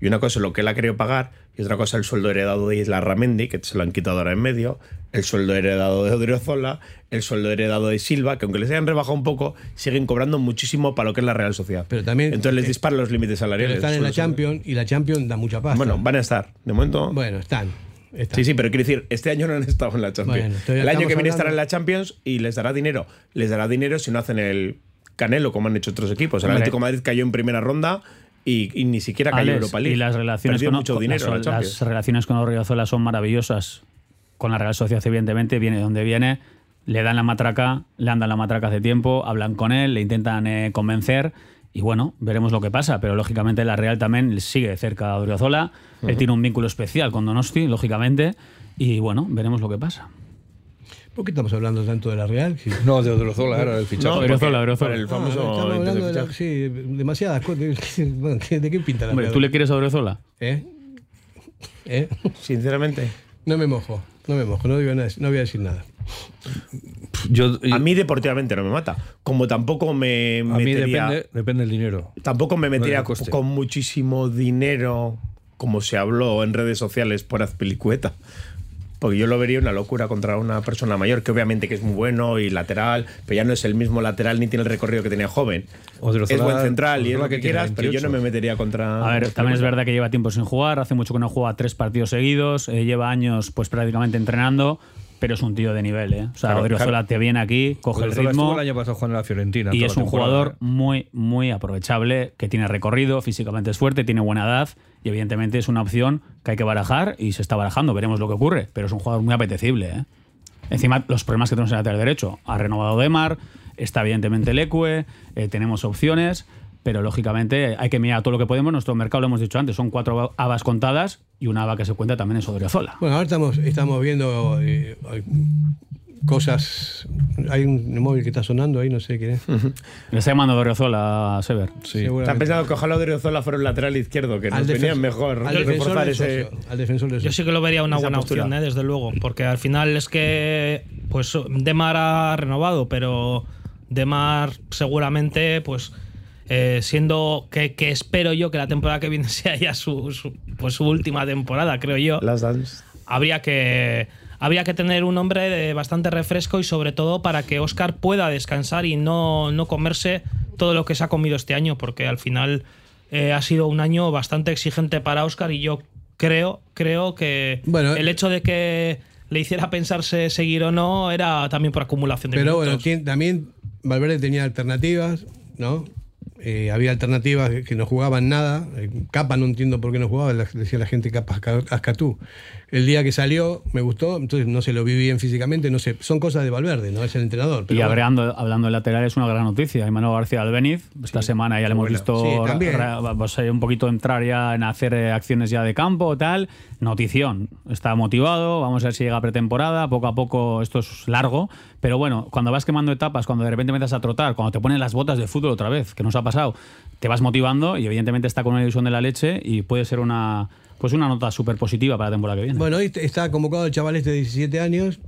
Y una cosa es lo que él ha querido pagar, y otra cosa el sueldo heredado de Isla Ramendi, que se lo han quitado ahora en medio, el sueldo heredado de Odriozola, el sueldo heredado de Silva, que aunque les hayan rebajado un poco, siguen cobrando muchísimo para lo que es la Real Sociedad. Pero también- Entonces les disparan los límites Pero salariales. están en la Champions y la Champions da mucha pasta. Bueno, van a estar. De momento. Bueno, están. Sí, sí, pero quiero decir, este año no han estado en la Champions. Bueno, el año que viene estarán en la Champions y les dará dinero. Les dará dinero si no hacen el Canelo, como han hecho otros equipos. El. Atlético de Madrid cayó en primera ronda y, y ni siquiera cayó Alex, Europa League. y las relaciones Perdió con, mucho con- dinero la las, relaciones con Orriozola son maravillosas. con la Real Sociedad, evidentemente, viene de donde viene, le dan la matraca, le andan la matraca hace tiempo, hablan con él, le intentan eh, convencer. Y bueno, veremos lo que pasa, pero lógicamente la Real también sigue cerca a Odriozola. Él Ujú. tiene un vínculo especial con Donosti, lógicamente. Y bueno, veremos lo que pasa. ¿Por qué estamos hablando tanto de la Real? Sí. No, de Odriozola era el fichaje. No, Odriozola. para el famoso Ah, estamos hablando de la- sí, demasiadas cosas. Bueno, ¿qué- ¿De qué pinta la Hombre, Real? ¿tú le quieres a Odriozola? ¿Eh? ¿Eh? Sinceramente. No me mojo, no me mojo, no, digo nada, no voy a decir nada. a mí deportivamente no me mata. Como tampoco me A mí metería, depende, depende del dinero. tampoco me No metería del coste. con muchísimo dinero, como se habló en redes sociales por Azpilicueta. Porque yo lo vería una locura contra una persona mayor, que obviamente que es muy bueno y lateral, pero ya no es el mismo lateral ni tiene el recorrido que tenía joven. Es buen central y es lo que quieras, pero yo 28. no me metería contra. A ver, también es verdad que lleva tiempo sin jugar, hace mucho que no juega tres partidos seguidos, eh, lleva años pues prácticamente entrenando, pero es un tío de nivel, ¿eh? O sea, Claro, Odriozola te viene aquí, coge el ritmo el año pasado jugando en la Fiorentina. y es un jugador muy, muy aprovechable, que tiene recorrido, físicamente es fuerte, tiene buena edad y evidentemente es una opción que hay que barajar y se está barajando, veremos lo que ocurre, pero es un jugador muy apetecible, ¿eh? Encima, los problemas que tenemos en el lateral derecho. Ha renovado Demar, está evidentemente Lecue, eh, tenemos opciones, pero lógicamente hay que mirar todo lo que podemos. Nuestro mercado, lo hemos dicho antes, son cuatro habas contadas y una haba que se cuenta también es Odriozola. Bueno, ahora estamos, estamos viendo eh, cosas. Hay un móvil que está sonando ahí, no sé quién es. Le está llamando Odriozola a Sever. Está pensando que ojalá Odriozola fuera un lateral izquierdo, que nos venía mejor al defensor reforzar del ese. socio, al defensor del Yo sí que lo vería una Esa buena postura. opción, ¿eh? desde luego, porque al final es que pues Demar ha renovado, pero Demar seguramente pues eh, siendo que, que espero yo que la temporada que viene sea ya su, su- pues su última temporada, creo yo. Las Dance. Habría que habría que tener un hombre de bastante refresco y sobre todo para que Oscar pueda descansar y no, no comerse todo lo que se ha comido este año, porque al final eh, ha sido un año bastante exigente para Oscar y yo creo, creo que Bueno, el hecho de que le hiciera pensarse seguir o no era también por acumulación de Pero bueno, minutos. también Valverde tenía alternativas, ¿no? Eh, había alternativas que no jugaban nada. Eh, Capa no entiendo por qué no jugaba, decía la gente Capa Asca- Ascatú. El día que salió me gustó, entonces no se lo vi bien físicamente, no sé, son cosas de Valverde, no es el entrenador. Y pero bueno. hablando, hablando de lateral es una gran noticia. Emmanuel García Albeniz, esta semana ya le hemos bueno. visto Sí, pues, eh, un poquito entrar ya en hacer eh, acciones ya de campo, tal. Notición, está motivado, vamos a ver si llega a pretemporada, poco a poco esto es largo, pero bueno, cuando vas quemando etapas, cuando de repente empiezas a trotar, cuando te ponen las botas de fútbol otra vez, que nos ha pasado, te vas motivando y evidentemente está con una ilusión de la leche y puede ser una pues una nota súper positiva para la temporada que viene. Bueno, hoy está convocado el chaval este de 17 años,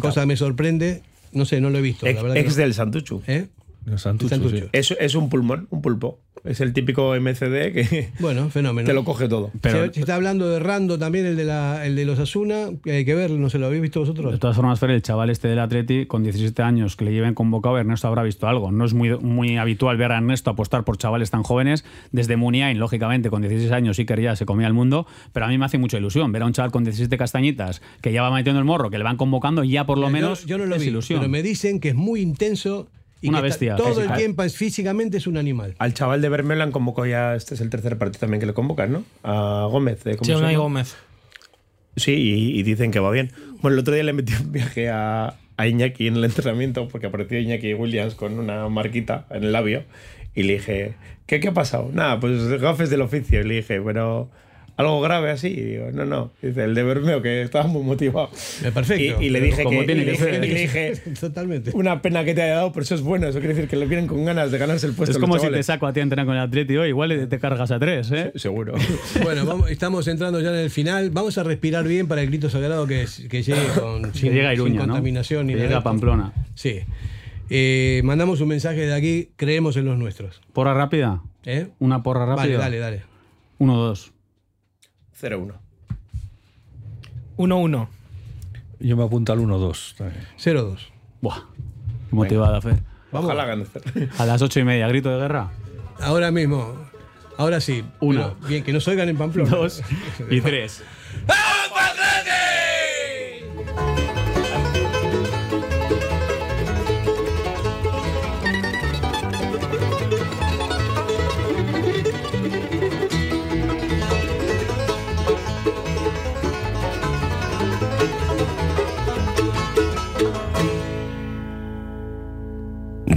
cosa que me sorprende, no sé, no lo he visto. la Ex, que ex no. del Santuchu. ¿Eh? El Santucho, Santucho. sí. Es, es un pulmón, un pulpo. Es el típico MCD que Bueno, fenómeno. te lo coge todo. se, se está hablando de Rando también, el de, la, el de los Asuna, que hay que ver, no se lo habéis visto vosotros. De todas formas, Fer, el chaval este del Atleti, con 17 años, que le lleven convocado, Ernesto habrá visto algo. No es muy, muy habitual ver a Ernesto apostar por chavales tan jóvenes. Desde Muniain, lógicamente, con 16 años, Iker ya se comía el mundo, pero a mí me hace mucha ilusión ver a un chaval con 17 castañitas que ya va metiendo el morro, que le van convocando y ya por lo Yo- menos yo, no lo es vi, ilusión. pero me dicen que es muy intenso y Una que bestia todo física. el tiempo es, físicamente es un animal. Al chaval de Bermeo le han convocado ya, este es el tercer partido también que le convocan, ¿no? A Gómez. ¿eh? ¿Cómo Sí? Gómez. Sí, y, y dicen que va bien. Bueno, el otro día le metí un viaje a, a Iñaki en el entrenamiento porque apareció Iñaki Williams con una marquita en el labio y le dije, ¿qué, qué ha pasado? Nada, pues gafes del oficio. Y le dije, pero algo grave así. Y digo, no, no. Dice, el de Bermeo, que estaba muy motivado. Perfecto. Y, y le dije Como que, tiene y que ser. y le dije, Totalmente. una pena que te haya dado, pero eso es bueno. Eso quiere decir que le vienen con ganas de ganarse el puesto. es los como si te saco a ti a entrenar con el Atleti hoy, igual te cargas a tres, ¿eh? Seguro. Bueno, vamos- estamos entrando ya en el final. Vamos a respirar bien para el grito sagrado que, que llegue con, Que llega a Iruña, sin ¿no? contaminación ni Que nada llega de a. Pamplona. Sí. Eh, mandamos un mensaje de aquí, creemos en los nuestros. ¿Porra rápida? ¿Eh? Una porra Vale, rápida. dale, dale. Uno, dos. 0-1. 1-1. Yo me apunto al 1-2. también. 0-2. Buah. Qué Motivada, Fer. Ojalá gane. A las ocho y media, grito de guerra. Ahora mismo. Ahora sí. Uno. Pero, Bien, que nos oigan en Pamplona. Dos y tres.